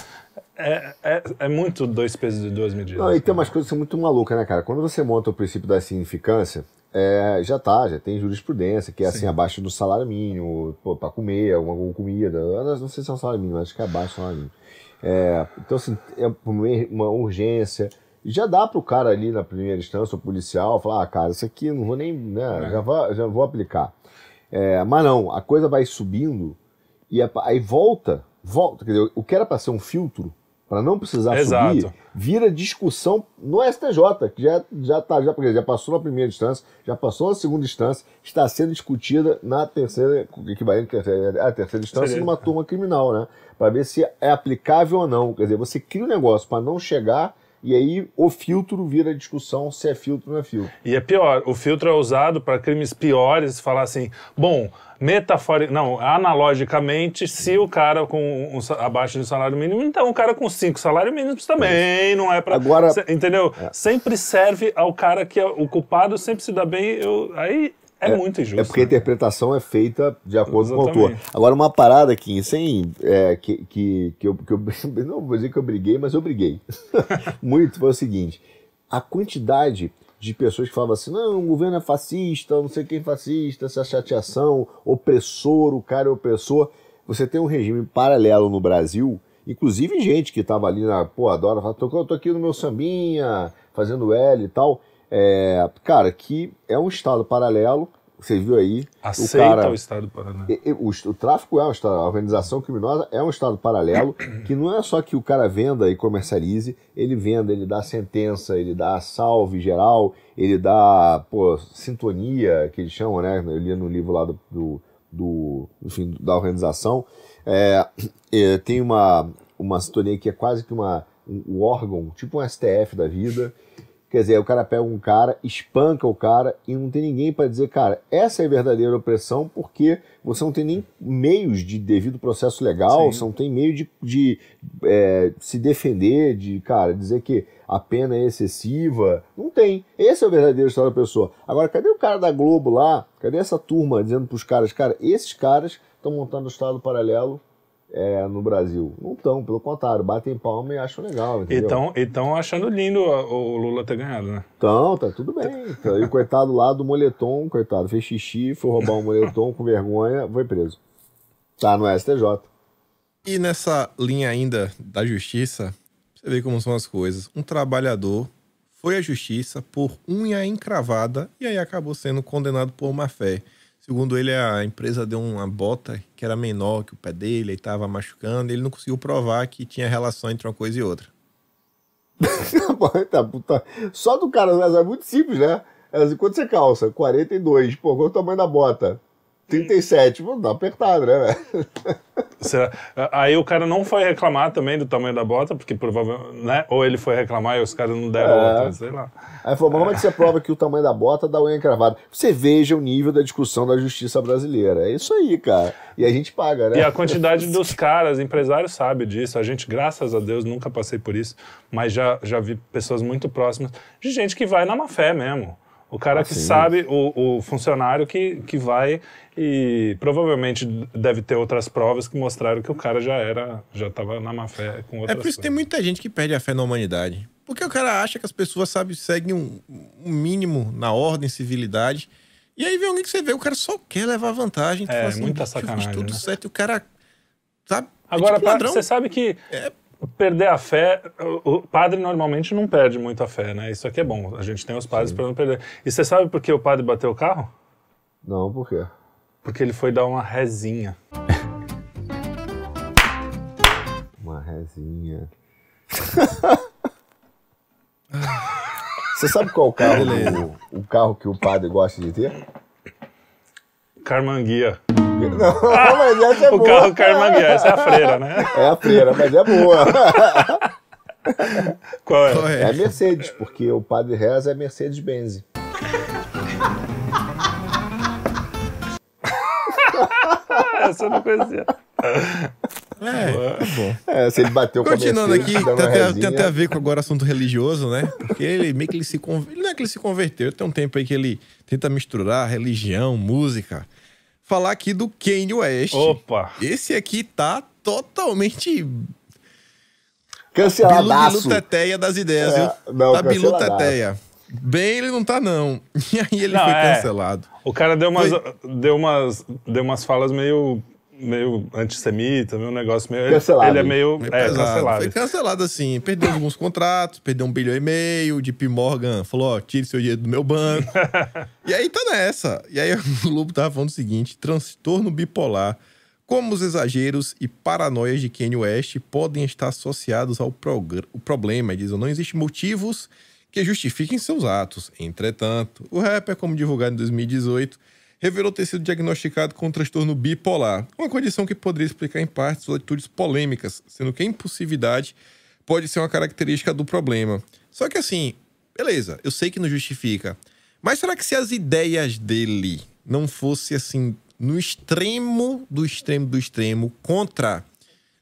É, é, é muito dois pesos e duas medidas. Não, e tem umas coisas que são muito malucas, né, cara? Quando você monta o princípio da significância, é, já tá, já tem jurisprudência, que é assim, abaixo do salário mínimo, pô, pra comer alguma, alguma comida. Não sei se é um salário mínimo, acho que é abaixo do salário mínimo. É, então, assim, é uma urgência. Já dá pro cara ali na primeira instância, o policial, falar, ah, cara, isso aqui não vou nem, né, já, vou, já vou aplicar. É, mas não, a coisa vai subindo e a- aí volta, volta, quer dizer, o que era para ser um filtro, para não precisar Exato. subir, vira discussão no STJ, que já, já, tá, já, porque já passou na primeira instância, já passou na segunda instância, está sendo discutida na terceira, equivalente à terceira, à terceira instância, Seria- numa turma criminal, né? Para ver se é aplicável ou não. Quer dizer, você cria um negócio para não chegar e aí o filtro vira discussão se é filtro ou não é filtro. E é pior, o filtro é usado para crimes piores, falar assim, bom, metafórico, não, analogicamente, se o cara com um, abaixo do salário mínimo, então o cara com cinco salários mínimos também não é para Agora- entendeu? Sempre serve ao cara que é o culpado, sempre se dá bem, eu- aí é, muito injusto. É porque a né? interpretação é feita de acordo com o autor. Exatamente. Agora, uma parada aqui, sem. É, que, que, que, eu, que eu. Não vou dizer que eu briguei, mas eu briguei. Muito foi o seguinte: a quantidade de pessoas que falavam assim: não, o governo é fascista, não sei quem é fascista, essa chateação, opressor, o cara é opressor. Você tem um regime paralelo no Brasil, inclusive gente que estava ali na. Pô, adora, fala, tô, tô aqui no meu sambinha, fazendo L e tal. É, cara, que é um estado paralelo, você viu aí. Aceita o, cara, o Estado e- e- o, o tráfico é um estado, a organização criminosa é um estado paralelo, que não é só que o cara venda e comercialize, ele venda, ele dá sentença, ele dá salve geral, ele dá, pô, sintonia, que eles chamam, né? Eu li no livro lá do, do, do- enfim, da organização. É, é, tem uma, uma sintonia que é quase que uma, um, um órgão, tipo um STF da vida, Quer dizer, o cara pega um cara, espanca o cara e não tem ninguém para dizer, cara, essa é a verdadeira opressão porque você não tem nem meios de devido processo legal, você não tem meio de, de, é, se defender, de, cara, dizer que a pena é excessiva. Não tem. Esse é o verdadeiro estado da pessoa. Agora, cadê o cara da Globo lá? Cadê essa turma dizendo pros caras, cara, esses caras estão montando o estado paralelo é, no Brasil. Não estão, pelo contrário, batem palma e acham legal, entendeu? Então, então achando lindo o, o Lula ter ganhado, né? Então, tá tudo bem. Tá, E o coitado lá do moletom, coitado, fez xixi, foi roubar um moletom com vergonha, foi preso. Tá no STJ. E nessa linha ainda da justiça, você vê como são as coisas. Um trabalhador foi à justiça por unha encravada e aí acabou sendo condenado por má fé. Segundo ele, a empresa deu uma bota que era menor que o pé dele e estava machucando. E ele não conseguiu provar que tinha relação entre uma coisa e outra. Tá. Só do cara, mas é muito simples, né? É assim, quanto você calça? 42. Pô, qual é o tamanho da bota? 37, pô, tá apertado, né, velho? Será- Aí o cara não foi reclamar também do tamanho da bota, porque provavelmente, né? Ou ele foi reclamar e os caras não deram É. outra, sei lá. Aí falou, mas como é que você prova que o tamanho da bota dá unha cravada? Você veja o nível da discussão da justiça brasileira. É isso aí, cara. E a gente paga, né? E a quantidade dos caras, empresários sabe disso. A gente, graças a Deus, nunca passei por isso, mas já, já vi pessoas muito próximas de gente que vai na má fé mesmo. O cara Ah, que sim. sabe, o, o funcionário que, que vai e provavelmente deve ter outras provas que mostraram que o cara já era, já estava na má fé com É outras por isso que tem muita gente que perde a fé na humanidade. Porque o cara acha que as pessoas, sabe, seguem um, um mínimo na ordem, civilidade. E aí vem alguém que você vê, o cara só quer levar vantagem. É, assim, muita "Bicho, eu fiz sacanagem, tudo né?" certo. E o cara, sabe? é Agora, tipo pa- ladrão. você sabe que É. perder a fé, o, padre normalmente não perde muito a fé, né? Isso aqui é bom. A gente tem os padres para não perder. E você sabe por que o padre bateu o carro? Não, por quê? Porque ele foi dar uma rezinha. Uma resinha. Você sabe qual o carro, o, o carro que o padre gosta de ter? Carmanguia. Não, mas essa é o boa. carro Carmanguia, essa é a freira, né? É a freira, mas é boa. Qual é? Qual É a Mercedes, porque o padre reza é Mercedes-Benz. essa eu não conhecia. É, tá bom. É, se ele bateu com a Continuando Mercedes, aqui, tem até, tem até a ver com agora assunto religioso, né? Porque ele meio que ele se converteu. Não é que ele se converteu, tem um tempo aí que ele tenta misturar religião, música. Falar aqui do Kanye West. Opa! Esse aqui tá totalmente Cancelaço. bilu teteia das ideias, É, viu? não, tá bilu canceladaço. teteia. Bem, ele não tá, não. E aí ele Não, foi é. cancelado. O cara deu umas, deu umas, deu umas falas meio, meio antissemitas, meio um negócio meio. Cancelado. Ele é meio. Foi é, pesado. cancelado. Foi cancelado assim. Perdeu alguns contratos, perdeu um bilhão e meio. JP Morgan falou: ó, tire seu dinheiro do meu banco. e aí tá nessa. E aí o Globo tava falando o seguinte: transtorno bipolar. Como os exageros e paranoias de Kanye West podem estar associados ao o problema. Ele diz: não existem motivos que justifiquem seus atos. Entretanto, o rapper, como divulgado em 2018, revelou ter sido diagnosticado com um transtorno bipolar, uma condição que poderia explicar em parte suas atitudes polêmicas, sendo que a impulsividade pode ser uma característica do problema. Só que assim, beleza, eu sei que não justifica, mas será que se as ideias dele não fossem assim, no extremo do extremo do extremo, contra,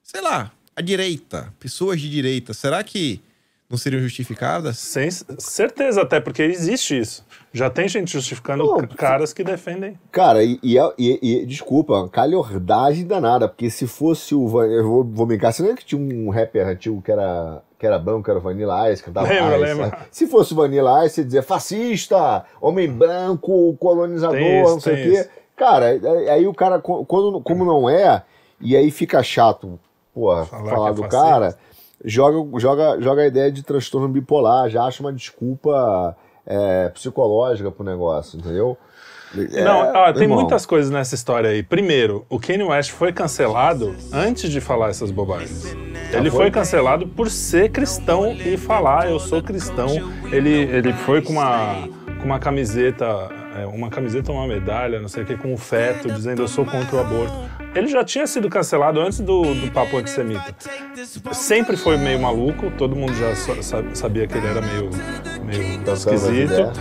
sei lá, a direita, pessoas de direita, será que não seriam justificadas? Sem certeza, até porque existe isso. Já tem gente justificando c- caras que defendem. Cara, e, e, é- e- e- desculpa, calhordagem danada, porque se fosse o. Van- Eu vou, vou brincar, você lembra que tinha um rapper antigo que era, que era branco, que era o Vanilla Ice, que tava Lembro, Ice, lembro. né? Se fosse o Vanilla Ice, você dizia fascista, homem branco, colonizador, isso, não sei o quê. isso. Cara, aí aí o cara, quando, como não é, e aí fica chato, porra, Falar falar, é do fascista. cara, joga, joga, joga a ideia de transtorno bipolar, já acha uma desculpa é, psicológica pro negócio, entendeu? É, Não, ó, tem irmão, muitas coisas nessa história aí. Primeiro, o Kanye West foi cancelado antes de falar essas bobagens. Ele foi? foi cancelado por ser cristão e falar eu sou cristão. Ele, ele foi com uma, com uma camiseta, é, uma camiseta ou uma medalha, não sei o que, com um feto, dizendo eu sou contra o aborto. Ele já tinha sido cancelado antes do, do papo antissemita. Sempre foi meio maluco, todo mundo já sa- sa- sabia que ele era meio, meio esquisito.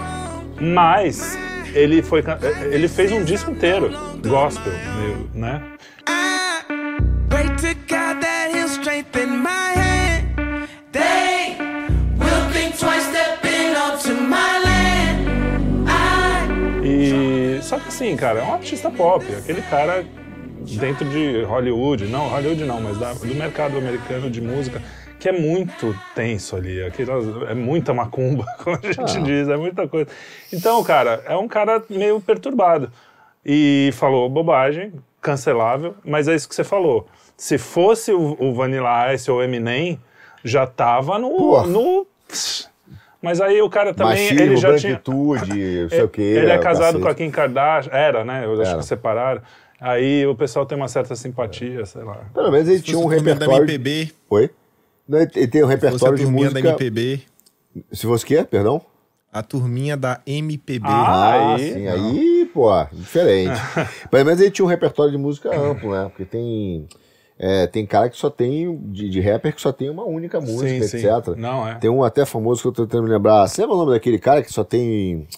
Mas ele foi ele fez um disco inteiro gospel, meio, né? Pray to God that He'll strengthen my hand. They will think twice stepping onto my land. I E só que assim, cara, é um artista pop, aquele cara dentro de Hollywood, não, Hollywood não, mas da- do mercado americano de música, que é muito tenso ali, aquelas, é muita macumba, como a gente Ah. diz, é muita coisa. Então, cara, é um cara meio perturbado. E falou bobagem, cancelável, mas é isso que você falou. Se fosse o, o Vanilla Ice ou o Eminem, já tava no. Porra. no mas aí o cara também. Machismo, ele já tinha. branquitude, não sei o quê. Ele é casado com a. Kim Kardashian. Era, né? Eu acho Era. que separaram. Aí o pessoal tem uma certa simpatia, sei lá. Pelo menos ele Se tinha um repertório. MPB, Oi? Não, ele tem um repertório de turminha da música. MPB, Se fosse o quê? Perdão? a turminha da MPB. Ah, Ah, aí- sim. Aí, pô, diferente. Pelo menos ele tinha um repertório de música amplo, né? Porque tem. é, tem cara que só tem, de, de rapper que só tem uma única música, Sim, sim. etc. Não, é. Tem um até famoso que eu tô tentando me lembrar. Você lembra o nome daquele cara que só tem.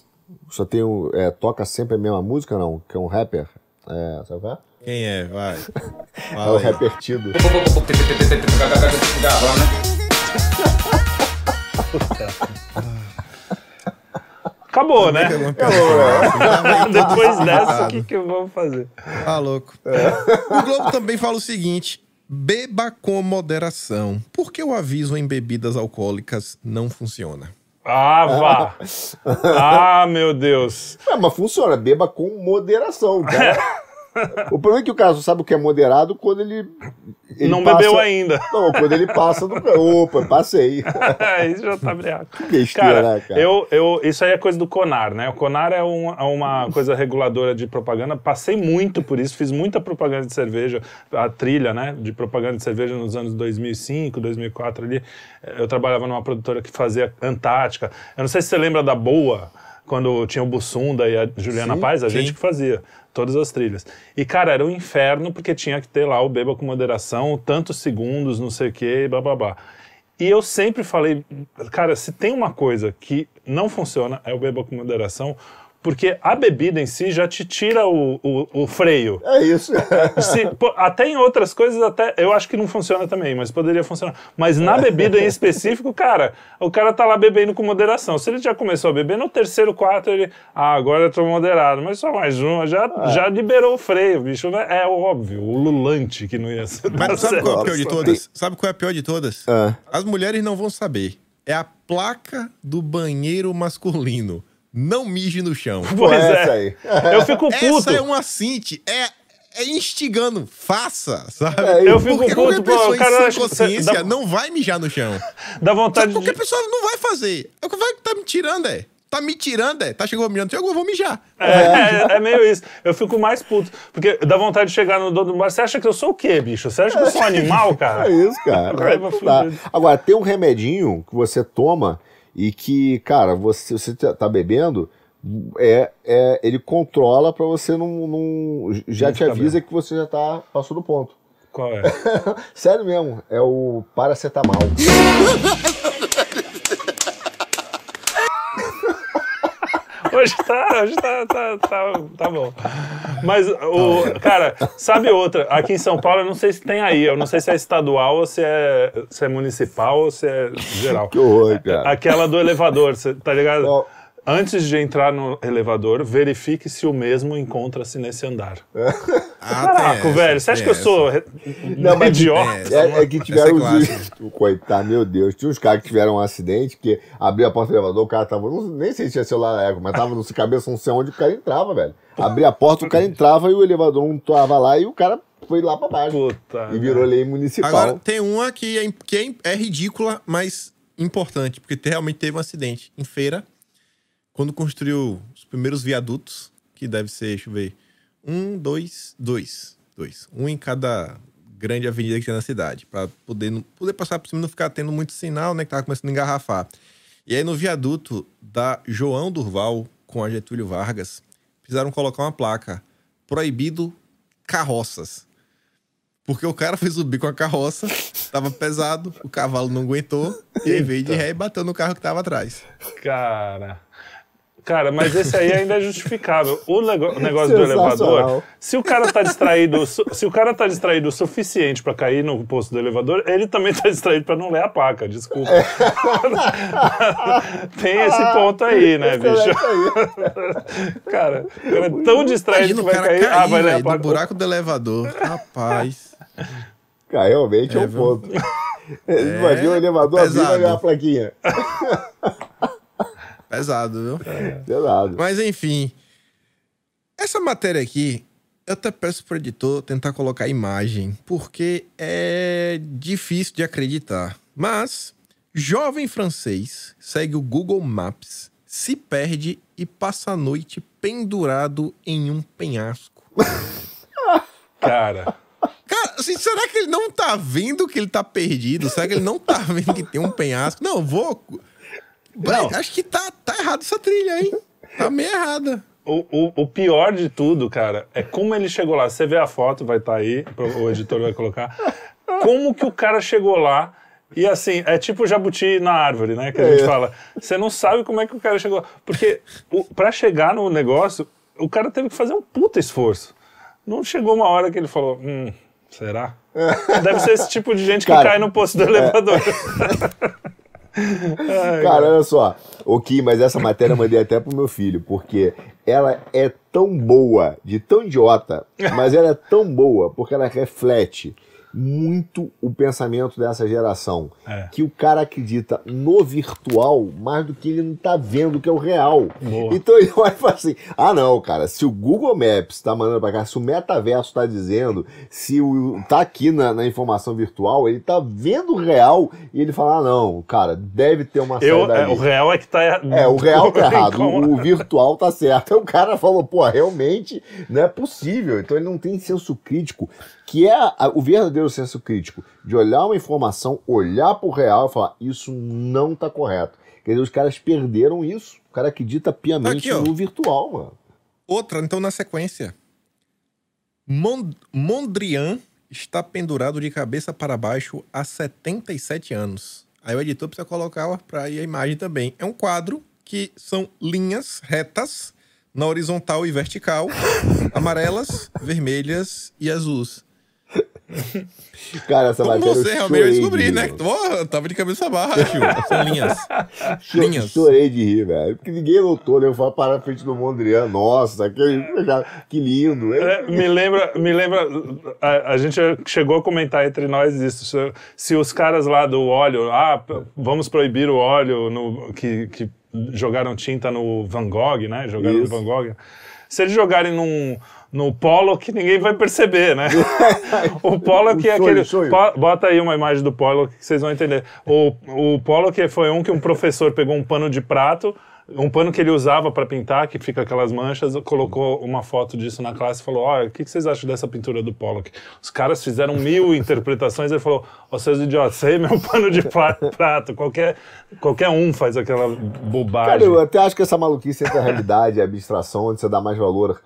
Só tem um. é, toca sempre a mesma música, não? Que é um rapper? É, sabe qual é? Quem é? Vai. É o Fala aí. rapper Tido. Acabou, né? Piada. Depois dessa, o que, que vamos fazer? Tá louco. O Globo também fala o seguinte: beba com moderação. Por que o aviso em bebidas alcoólicas não funciona? Ah, vá! Ah, meu Deus! É, mas funciona, beba com moderação, cara. O problema é que o cara só sabe o que é moderado quando ele. ele Não passa- bebeu ainda. Não, quando ele passa do. Opa, passei. Isso já tá briado. besteira, Cara, né, cara? Eu, eu, isso aí é coisa do CONAR, né? O CONAR é, um- é uma coisa reguladora de propaganda. Passei muito por isso, fiz muita propaganda de cerveja, a trilha, né? De propaganda de cerveja nos anos 2005, 2004 ali. Eu trabalhava numa produtora que fazia Antártica. Eu não sei se você lembra da Boa, quando tinha o Bussunda e a Juliana Sim, Paz, a sim. gente que fazia todas as trilhas. E, cara, era um inferno porque tinha que ter lá o beba com moderação, tantos segundos, não sei o quê, blá blá blá. E eu sempre falei, cara, se tem uma coisa que não funciona é o beba com moderação, porque a bebida em si já te tira o, o, o freio. É isso. Se- pô, até em outras coisas, até eu acho que não funciona também, mas poderia funcionar. Mas na bebida em específico, cara, o cara tá lá bebendo com moderação. Se ele já começou a beber, no terceiro, quarto, ele. Ah, agora eu tô moderado, mas só mais uma, já, já liberou o freio, bicho. né? É óbvio, o lulante que não ia ser. Mas sabe qual é a pior de todas? Sabe qual é a pior de todas? Ah. As mulheres não vão saber. É a placa do banheiro masculino. Não mije no chão. Pois é. aí. Eu fico puto. Essa é uma cinte. É, é instigando. Faça, sabe? É, eu fico Porque puto, qualquer pessoa o cara em acha sã que você consciência dá- não vai mijar no chão. Dá vontade Qualquer de. pessoa não vai fazer. É o que vai tá me tirando, é. Tá me tirando, é. Tá chegou mijando, chegou, eu vou mijar. É, é, é meio isso. Eu fico mais puto. Porque dá vontade de chegar no dono do bar. Você acha que eu sou o quê, bicho? Você acha que eu sou um animal, cara? É isso, cara. Agora, tem um remedinho que você toma e que, cara, você, você tá tá bebendo, é, é, ele controla pra você não. não- já te avisa que você já tá, passou do ponto. Qual é? Sério mesmo, é o paracetamol. Hoje tá, hoje tá, tá, tá, tá bom. Mas, o, cara, sabe outra? Aqui em São Paulo, eu não sei se tem aí. Eu não sei se é estadual ou se é, se é municipal ou se é geral. Que horror, cara. Aquela do elevador, tá ligado? Ó. Antes de entrar no elevador, verifique se o mesmo encontra-se nesse andar. Ah, Caraca, velho, você acha que eu sou re- Não, mas- idiota? É, É, é que tiveram é os. clássica. Coitado, meu Deus. Tinha uns caras que tiveram um acidente, porque abriu a porta do elevador, o cara tava. nem sei se tinha celular na época, mas tava no cabeça, não sei onde o cara entrava, velho. Abria a porta, o cara entrava e o elevador não tava lá e o cara foi lá pra baixo. Puta. E virou lei municipal. Agora, tem uma que, é, que é, é ridícula, mas importante, porque te- realmente teve um acidente. Em feira, quando construiu os primeiros viadutos, que deve ser, deixa eu ver, um, dois, dois. Dois. Um em cada grande avenida que tem na cidade, para poder, não- poder passar por cima e não ficar tendo muito sinal, né, que tava começando a engarrafar. E aí no viaduto da João Durval com a Getúlio Vargas, precisaram colocar uma placa, proibido carroças. Porque o cara foi subir com a carroça, tava pesado, o cavalo não aguentou, e veio de ré e bateu no carro que tava atrás. Cara. Cara, mas esse aí ainda é justificável. O negócio do elevador, se o cara tá distraído, se o cara tá distraído o suficiente pra cair no posto do elevador, ele também tá distraído pra não ler a placa, desculpa. É. Tem esse ponto aí, né, bicho? Esclarece aí. Cara, o cara é tão distraído Imagina que o vai cara cair. cair, ah, vai ler a placa. buraco do elevador. Rapaz. Cara, realmente é, É, um viu? ponto. Imagina o elevador abrindo e pesado. vai ver a plaquinha. Pesado, viu? Pesado. Mas enfim. Essa matéria aqui, eu até peço pro editor tentar colocar imagem, porque é difícil de acreditar. Mas, jovem francês segue o Google Maps, se perde e passa a noite pendurado em um penhasco. Cara, Cara, assim, será que ele não tá vendo que ele tá perdido? Será que ele não tá vendo que tem um penhasco? Não, vou. Não. Acho que tá, tá errado essa trilha, hein? Tá meio errada. o, o, o pior de tudo, cara, é como ele chegou lá. Você vê a foto, vai estar aí, o editor vai colocar. Como que o cara chegou lá e assim, é tipo jabuti na árvore, né? Que a gente É. fala. Você não sabe como é que o cara chegou. Porque o, pra chegar no negócio, o cara teve que fazer um puta esforço. Não chegou uma hora que ele falou, hum, será? Deve ser esse tipo de gente que Cara, cai no poço do elevador. Cara, olha só. O Kim, mas essa matéria eu mandei até pro meu filho, porque ela é tão boa, de tão idiota, mas ela é tão boa porque ela reflete muito o pensamento dessa geração. É. Que o cara acredita no virtual mais do que ele não tá vendo que é o real. Boa. Então ele olha e fala assim: ah, não, cara, se o Google Maps tá mandando pra cá, se o metaverso tá dizendo, se o, tá aqui na, na informação virtual, ele tá vendo o real e ele fala: ah, não, cara, deve ter uma Eu, é, o real é que tá errado. É, o real tá errado, o, o virtual tá certo. Aí o cara falou, pô, realmente não é possível. Então ele não tem senso crítico, que é a- o verdadeiro senso crítico, de olhar uma informação, olhar pro real e falar, isso não tá correto. Quer dizer, os caras perderam isso. O cara acredita piamente Aqui, no virtual, mano. Outra, então, na sequência. Mon Mondrian está pendurado de cabeça para baixo há 77 anos. Aí o editor precisa colocar para a imagem também. É um quadro que são linhas retas na horizontal e vertical, amarelas, vermelhas e azuis. Cara, essa Como matéria você eu realmente chorei de descobrir, rir, né? Pô, tava de cabeça baixa, são linhas. Linhas. Chorei de rir, velho. Porque ninguém notou, né? Eu fui parar na frente do Mondrian. Nossa, aquele, que lindo. É, me lembra, me lembra a, a gente chegou a comentar entre nós isso. Se, se os caras lá do óleo, ah, vamos proibir o óleo no, que, que jogaram tinta no Van Gogh, né? Jogaram Isso. no Van Gogh. Se eles jogarem num, no Pollock, ninguém vai perceber, né? o Pollock O é aquele. sonho. Bota aí uma imagem do Pollock que vocês vão entender. O, o Pollock foi um que um professor pegou um pano de prato, um pano que ele usava para pintar, que fica aquelas manchas, colocou uma foto disso na classe e falou: Olha, o que que vocês acham dessa pintura do Pollock? Os caras fizeram mil interpretações. Ele falou: Ó, seus idiotas, isso aí é meu pano de prato. Qualquer, qualquer um faz aquela bobagem. Cara, eu até acho que essa maluquice entre a realidade e a abstração, onde você dá mais valor.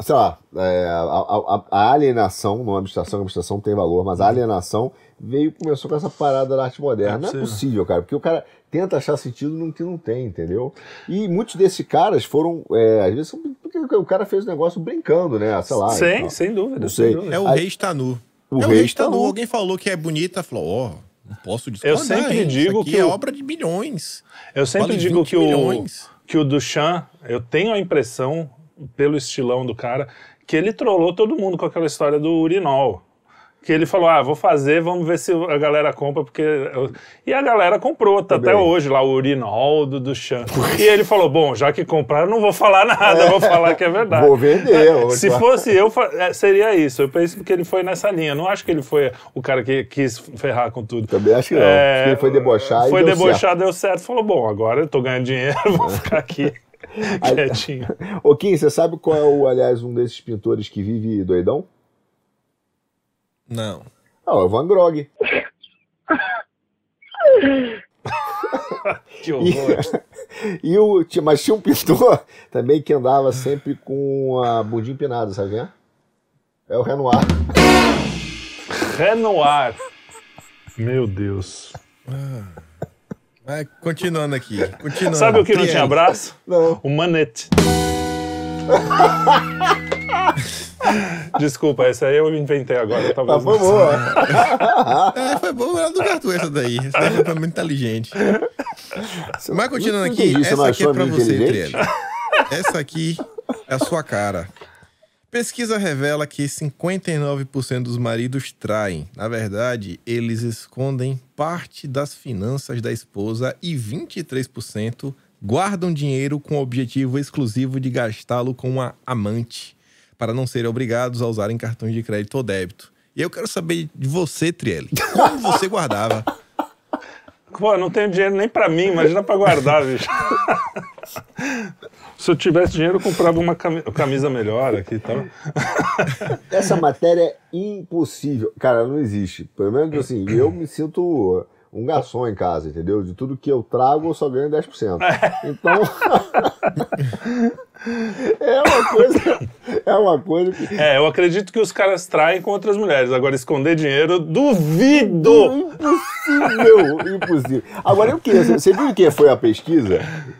Sei lá, é, a, a- a alienação, não a abstração, a abstração tem valor, mas a alienação veio começou com essa parada da arte moderna. É não é possível. cara, porque o cara tenta achar sentido no que não tem, entendeu? E muitos desses caras foram, é, às vezes, porque o cara fez o negócio brincando, né? Sei lá. sem, tal. sem dúvida. Não sem sei. dúvida. É o rei está nu. O é o rei rei está nu. nu. Alguém falou que é bonita, falou, ó, não posso discordar. Eu sempre hein? digo Isso aqui que é o- obra de milhões. Eu sempre Vale digo 20 que o, milhões. que o Duchamp, eu tenho a impressão, pelo estilão do cara, que ele trollou todo mundo com aquela história do urinol. Que ele falou, ah, vou fazer, vamos ver se a galera compra, porque... eu-" E a galera comprou, tá até Também. hoje lá, o urinol do Duchamp. e ele falou, bom, já que compraram, não vou falar nada, vou falar que é verdade. Vou vender, vou Se te- fosse eu, é, seria isso. Eu penso que ele foi nessa linha. Não acho que ele foi o cara que quis ferrar com tudo. Também acho que não. Acho que ele foi debochar e Foi deu debochar, deu certo. Falou, bom, agora eu tô ganhando dinheiro, vou ficar aqui quietinho. Ô, Kim, você sabe qual é, o, aliás, um desses pintores que vive doidão? Não. Ah, é o Van Gogh. Que horror. E o, ti- mas tinha um pintor também que andava sempre com a bundinha empinada, sabe quem é? É o Renoir. Renoir. Meu Deus. Mas continuando aqui. Continuando. Sabe o que não tinha braço? Não. O manete. Desculpa, essa aí eu inventei agora. Tá, Talvez foi boa. É, foi bom, era do Gatu essa daí. Essa daí foi muito inteligente. Mas continuando aqui, essa aqui é pra você? Triel. Essa aqui é a sua cara. Pesquisa revela que 59% dos maridos traem. Na verdade, eles escondem parte das finanças da esposa e 23% guardam dinheiro com o objetivo exclusivo de gastá-lo com uma amante, para não serem obrigados a usarem cartões de crédito ou débito. E eu quero saber de você, Trielle. Como você guardava? Pô, não tenho dinheiro nem pra mim, imagina pra guardar, bicho. Se eu tivesse dinheiro, eu comprava uma cami- camisa melhor aqui e tal. Essa matéria é impossível. Cara, não existe. Pelo menos assim, eu me sinto um garçom em casa, entendeu? De tudo que eu trago, eu só ganho 10%. Então. é uma coisa. É uma coisa que. É, eu acredito que os caras traem com outras mulheres. Agora, esconder dinheiro, duvido! Impossível, impossível. Agora, eu queria. Você viu o que foi a pesquisa?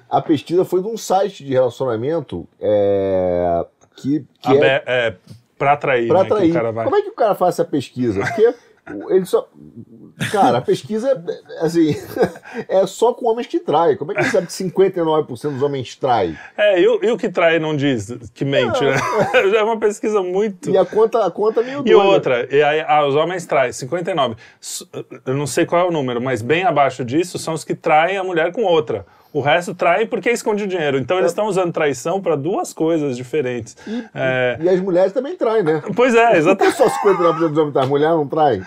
A pesquisa foi de um site de relacionamento é, que, que é é, pra atrair, pra né, que atrair. o. Como é que o cara faz essa pesquisa? Porque ele só. Cara, a pesquisa, assim, é só com homens que traem. Como é que ele sabe que 59% dos homens traem? É, e o, e o que trai não diz que mente, né? Já é uma pesquisa muito. E a conta, a conta é meio E doida. outra, e aí, ah, os homens traem 59. S- Eu não sei qual é o número, mas bem abaixo disso são os que traem a mulher com outra. O resto trai porque esconde o dinheiro. Então eles estão usando traição para duas coisas diferentes. É, E as mulheres também traem, né? Pois é, exatamente. Só 59% dos homens traem, a mulher não trai.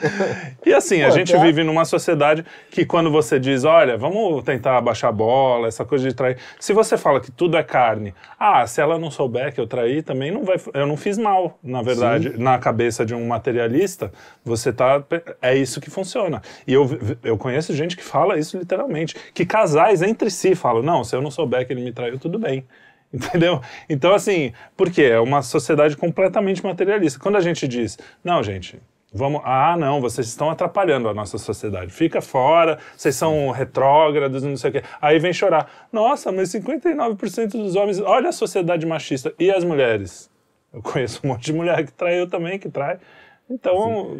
E assim, a Pô, gente até- vive numa sociedade que quando você diz, olha, vamos tentar baixar a bola, essa coisa de trair. Se você fala que tudo é carne, ah, se ela não souber que eu traí, também não vai. Eu não fiz mal, na verdade. Na cabeça de um materialista, você tá. É isso que funciona. E eu, eu conheço gente que fala isso literalmente. Que casais entre si falam, não, se eu não souber que ele me traiu, tudo bem. Entendeu? Então, assim, por quê? É uma sociedade completamente materialista. Quando a gente diz, não, gente, vamos. Ah, não, vocês estão atrapalhando a nossa sociedade. Fica fora, vocês são retrógrados, não sei o quê. Aí vem chorar. Nossa, mas 59% dos homens. Olha a sociedade machista. E as mulheres? Eu conheço um monte de mulher que traiu também, que trai. Então,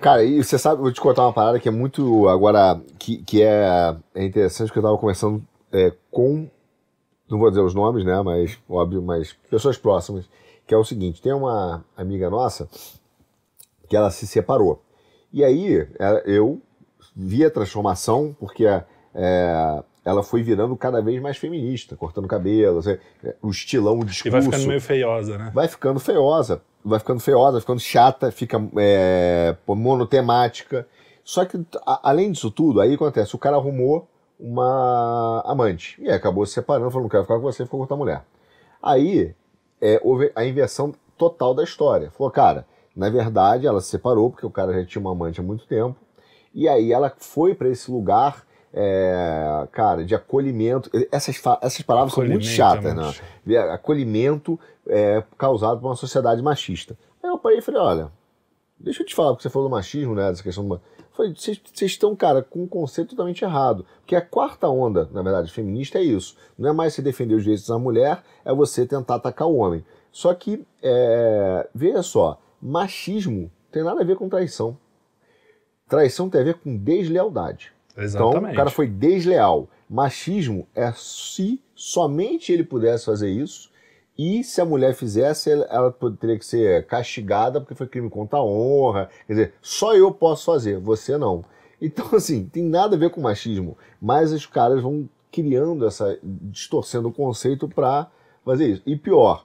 Cara, e você sabe, vou te contar uma parada que é muito, agora, que, que é, é interessante, que eu tava conversando é, com, não vou dizer os nomes, né, mas, óbvio, mas pessoas próximas, que é o seguinte, tem uma amiga nossa que ela se separou. E aí, é, eu vi a transformação, porque é, ela foi virando cada vez mais feminista, cortando cabelo, assim, o estilão, o discurso. e vai ficando meio feiosa, né? vai ficando feiosa, vai ficando feiosa, vai ficando chata, fica é, monotemática. Só que, a- além disso tudo, aí acontece, o cara arrumou uma amante. E acabou se separando, falou, não quero ficar com você, ficou com outra mulher. Aí, é, houve a inversão total da história. Falou, cara, na verdade, ela se separou, porque o cara já tinha uma amante há muito tempo. E aí ela foi para esse lugar, é, cara, de acolhimento. Essas, essas palavras são muito é chatas, né? De acolhimento é, causado por uma sociedade machista. Aí eu parei e falei, olha, deixa eu te falar, porque você falou do machismo, né, dessa questão do... Falei, vocês vocês estão, cara, com um conceito totalmente errado. Porque a quarta onda, na verdade, feminista é isso. Não é mais você defender os direitos da mulher, é você tentar atacar o homem. Só que, é, veja só, machismo tem nada a ver com traição. Traição tem a ver com deslealdade. Então, Exatamente. o cara foi desleal. Machismo é se somente ele pudesse fazer isso e se a mulher fizesse, ela, teria que ser castigada porque foi crime contra a honra. Quer dizer, só eu posso fazer, você não. Então, assim, tem nada a ver com machismo, mas os caras vão criando essa, distorcendo o conceito para fazer isso. E pior,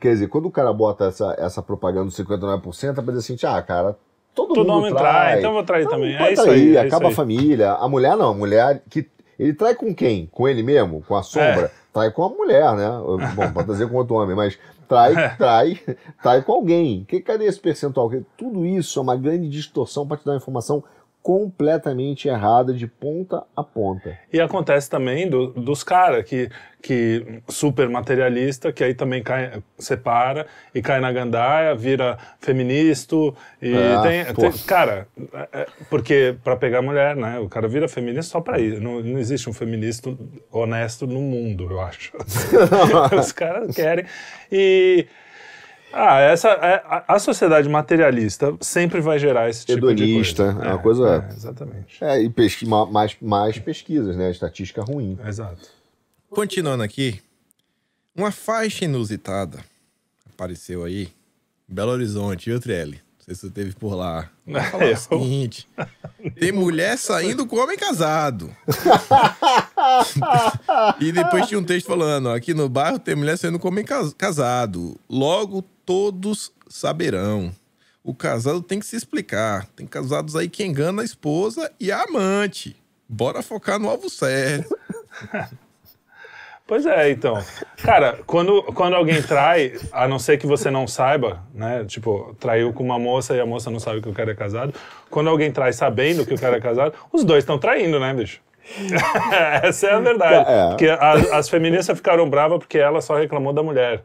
quer dizer, quando o cara bota essa, essa propaganda do 59%, é pra dizer assim, ah, cara, todo, Todo mundo homem trai. trai, então eu vou trair também. Pode É isso aí, é acaba isso a família. A mulher não, a mulher que. Ele trai com quem? Com ele mesmo? Com a sombra? É. Trai com a mulher, né? Bom, pode dizer com outro homem, mas trai, trai, trai com alguém. Que, cadê esse percentual? Que Tudo isso é uma grande distorção para te dar uma informação completamente errada de ponta a ponta. E acontece também do- dos caras que, que super materialista, que aí também cai, separa e cai na gandaia, vira feminista. E Ah, tem, tem- Cara, é- é- porque para pegar mulher, né? O cara vira feminista só para isso. Não, não existe um feminista honesto no mundo, eu acho. Os caras querem. E. Ah, essa, é- a, a sociedade materialista sempre vai gerar esse tipo Hedonista, de coisa. é uma coisa- é, exatamente. É, e pesqui, ma- mais, mais pesquisas, né? Estatística ruim. Exato. Continuando aqui, uma faixa inusitada apareceu aí em Belo Horizonte, viu, Trielli? Não sei se você teve por lá. Falar Eu- o seguinte: tem mulher saindo com homem casado. e depois tinha um texto falando: ó, aqui no bairro tem mulher saindo com homem cas- casado. Logo todos saberão. O casado tem que se explicar. Tem casados aí que enganam a esposa e a amante. Bora focar no alvo sério. Pois é, então. Cara, quando, quando alguém trai, a não ser que você não saiba, né? Tipo, traiu com uma moça e a moça não sabe que o cara é casado. Quando alguém trai sabendo que o cara é casado, os dois estão traindo, né, bicho? Essa é a verdade. É. Porque as, as feministas ficaram bravas porque ela só reclamou da mulher.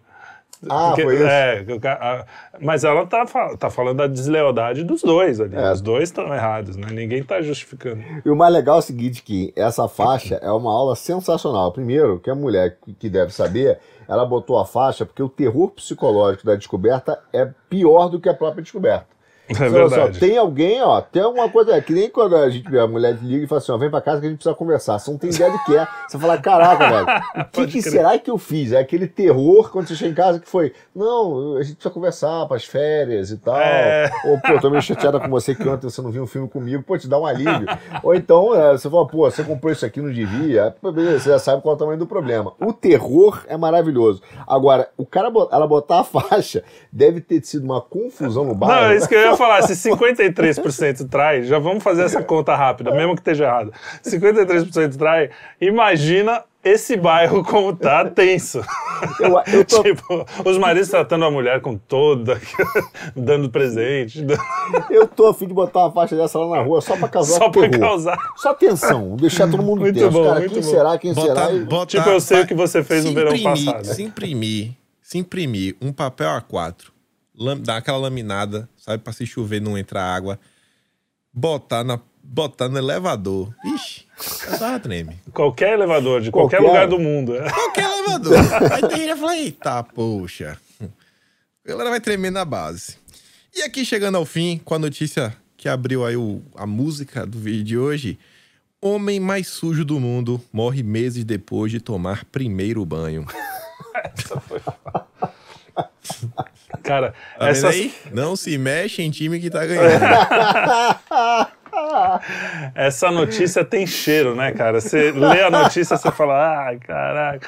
Ah, Porque- foi isso? é, a- mas ela tá, tá falando da deslealdade dos dois ali. É. Os dois estão errados, né? Ninguém tá justificando. E o mais legal é o seguinte, que essa faixa é uma aula sensacional. Primeiro, que a mulher que deve saber, ela botou a faixa porque o terror psicológico da descoberta é pior do que a própria descoberta. É assim, verdade. tem alguém, ó, tem alguma coisa, é que nem quando a gente a mulher liga e fala assim, ó, vem pra casa que a gente precisa conversar. Você não tem ideia do que é. Você fala, caraca, velho, o que, que será que eu fiz? É aquele terror quando você chega em casa que foi, não, a gente precisa conversar pras férias e tal. É. Ou, pô, tô meio chateada com você que ontem você não viu um filme comigo, pô, te dá um alívio. Ou então, é, você fala, pô, você comprou isso aqui, não devia. Pô, beleza, você já sabe qual é o tamanho do problema. O terror é maravilhoso. Agora, o cara, ela botar a faixa, deve ter sido uma confusão no bairro. Não, é isso que eu ia falar. Se 53% trai, já vamos fazer essa conta rápida, mesmo que esteja errado. 53% trai, imagina esse bairro como tá tenso. Eu, eu tô, Tipo, os maridos tratando a mulher com toda, dando presente, eu tô afim de botar uma faixa dessa lá na rua só pra causar só pra terror. causar. Só tensão, deixar todo mundo Muito tenso. bom, cara, muito quem bom. será, quem será? Botar, E- botar, Tipo, eu sei o que você fez no verão imprimir- passado. Se imprimir, se imprimir um papel A4, lam- dar aquela laminada, sabe, pra se chover não entrar água, botar, na, botar no elevador. Ixi, eu tava treme. Qualquer elevador, de qualquer, Qualquer. lugar do mundo. é. Qualquer elevador. Aí tem gente que fala, eita, poxa. A galera vai tremer na base. E aqui, chegando ao fim, com a notícia que abriu aí o- a música do vídeo de hoje. Homem mais sujo do mundo morre meses depois de tomar primeiro banho. Cara, Tá essas, aí? Não se mexe em time que tá ganhando. essa notícia tem cheiro, né, cara? Você lê a notícia, você fala, ai, caraca.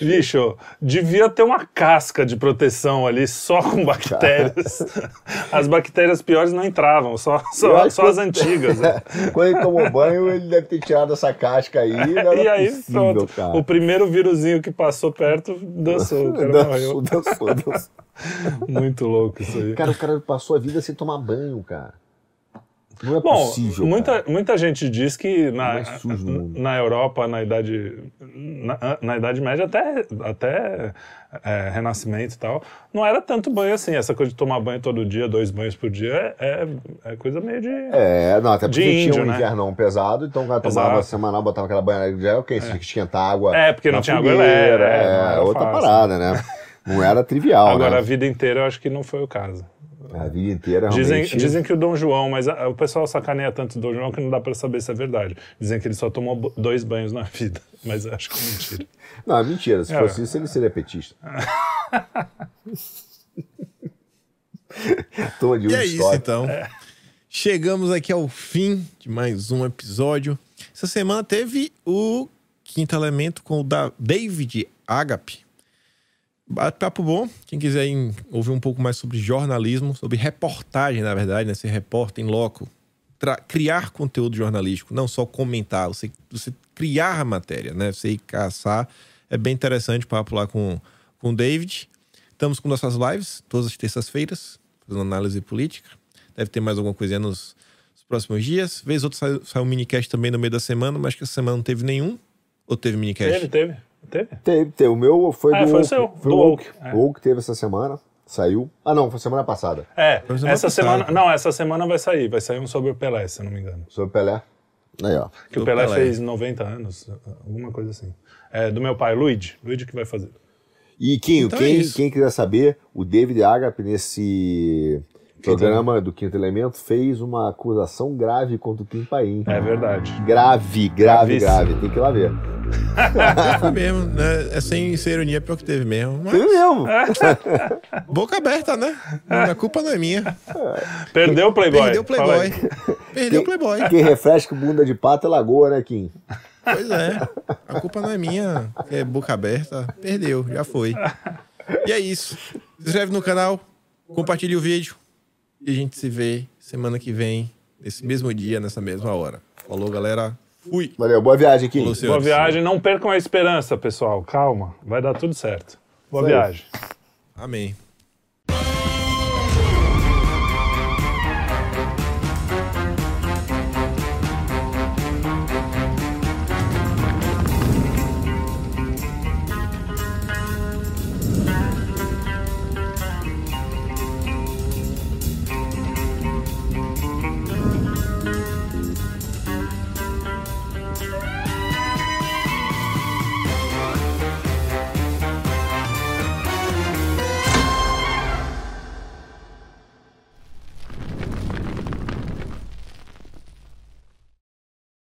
Bicho, devia ter uma casca de proteção ali só com bactérias. As bactérias piores não entravam, só, só, só as antigas. né? Quando ele tomou banho, ele deve ter tirado essa casca aí. Não era E aí, possível, pronto. cara. O primeiro víruzinho que passou perto dançou. O cara. Dançou, dançou, dançou. Muito louco isso aí. Cara, o cara passou a vida sem tomar banho, cara. Não é Bom, possível. muita, cara. muita gente diz que na, mundo. na Europa, na idade, na, na idade média, até, até é, Renascimento e tal, não era tanto banho assim. Essa coisa de tomar banho todo dia, dois banhos por dia, é, é coisa meio de. É, não, até porque De tinha índio, um né? invernão pesado, então o cara tomava Exato. semanal, botava aquela banheira de gel, ok, tinha que esquentar água. É, porque não tinha água fogueira, é, não é, era outra fácil. parada, né? Não era trivial, Agora, a né? vida inteira, eu acho que não foi o caso. A vida inteira Dizem, realmente. dizem que o Dom João, mas a- o pessoal sacaneia tanto o Dom João que não dá pra saber se é verdade. Dizem que ele só tomou dois banhos na vida, mas acho que é mentira. Não, é mentira. Se É. fosse isso, ele seria petista. Toma de um E é isso, então. Chegamos aqui ao fim de mais um episódio. Essa semana teve o Quinto Elemento com o da David Agape. Bate-papo bom. Quem quiser ouvir um pouco mais sobre jornalismo, sobre reportagem, na verdade, né? Ser repórter em loco. Criar conteúdo jornalístico, não só comentar, você, você criar a matéria, né? Você ir caçar. É bem interessante o papo lá com, com o David. Estamos com nossas lives, todas as terças-feiras, fazendo análise política. Deve ter mais alguma coisinha nos, nos próximos dias. Vez outro sai, sai um minicast também no meio da semana, mas que essa semana não teve nenhum. Ou teve minicast? Teve, teve, teve. Teve, teve. O meu foi Ah, do foi o Oak. seu, Foi do o Oak. Oak, é. O Oak teve essa semana, saiu. Ah, não, foi semana passada. É, Foi semana essa passada. semana. Não, essa semana vai sair. Vai sair um sobre o Pelé, se eu não me engano. Sobre o Pelé. Aí, ó. Que o Do Pelé, Pelé. fez 90 anos, alguma coisa assim. É, do meu pai, Luigi. Luigi que vai fazer. E quem, Então é quem, isso. quem quiser saber, o David Agape, nesse programa do Quinto Elemento, fez uma acusação grave contra o Kim Paim. É verdade. Grave, grave, Gravíssimo. grave. Tem que ir lá ver. Foi mesmo, né? É sem ser ironia, pior que teve mesmo. Mas mesmo. boca aberta, né? A culpa não é minha. Perdeu o Playboy. Perdeu o. Playboy. Perdeu o Playboy. Quem refresca bunda de pato é lagoa, né, Kim? Pois é. A culpa não é minha. É boca aberta. Perdeu, já foi. E é isso. Se inscreve no canal, compartilhe o vídeo. E a gente se vê semana que vem, nesse mesmo dia, nessa mesma hora. Falou, galera. Fui. Valeu, boa viagem, Kim. Falou, Boa senhores. viagem. Não percam a esperança, pessoal. Calma. Vai dar tudo certo. Boa aí. viagem. Amém.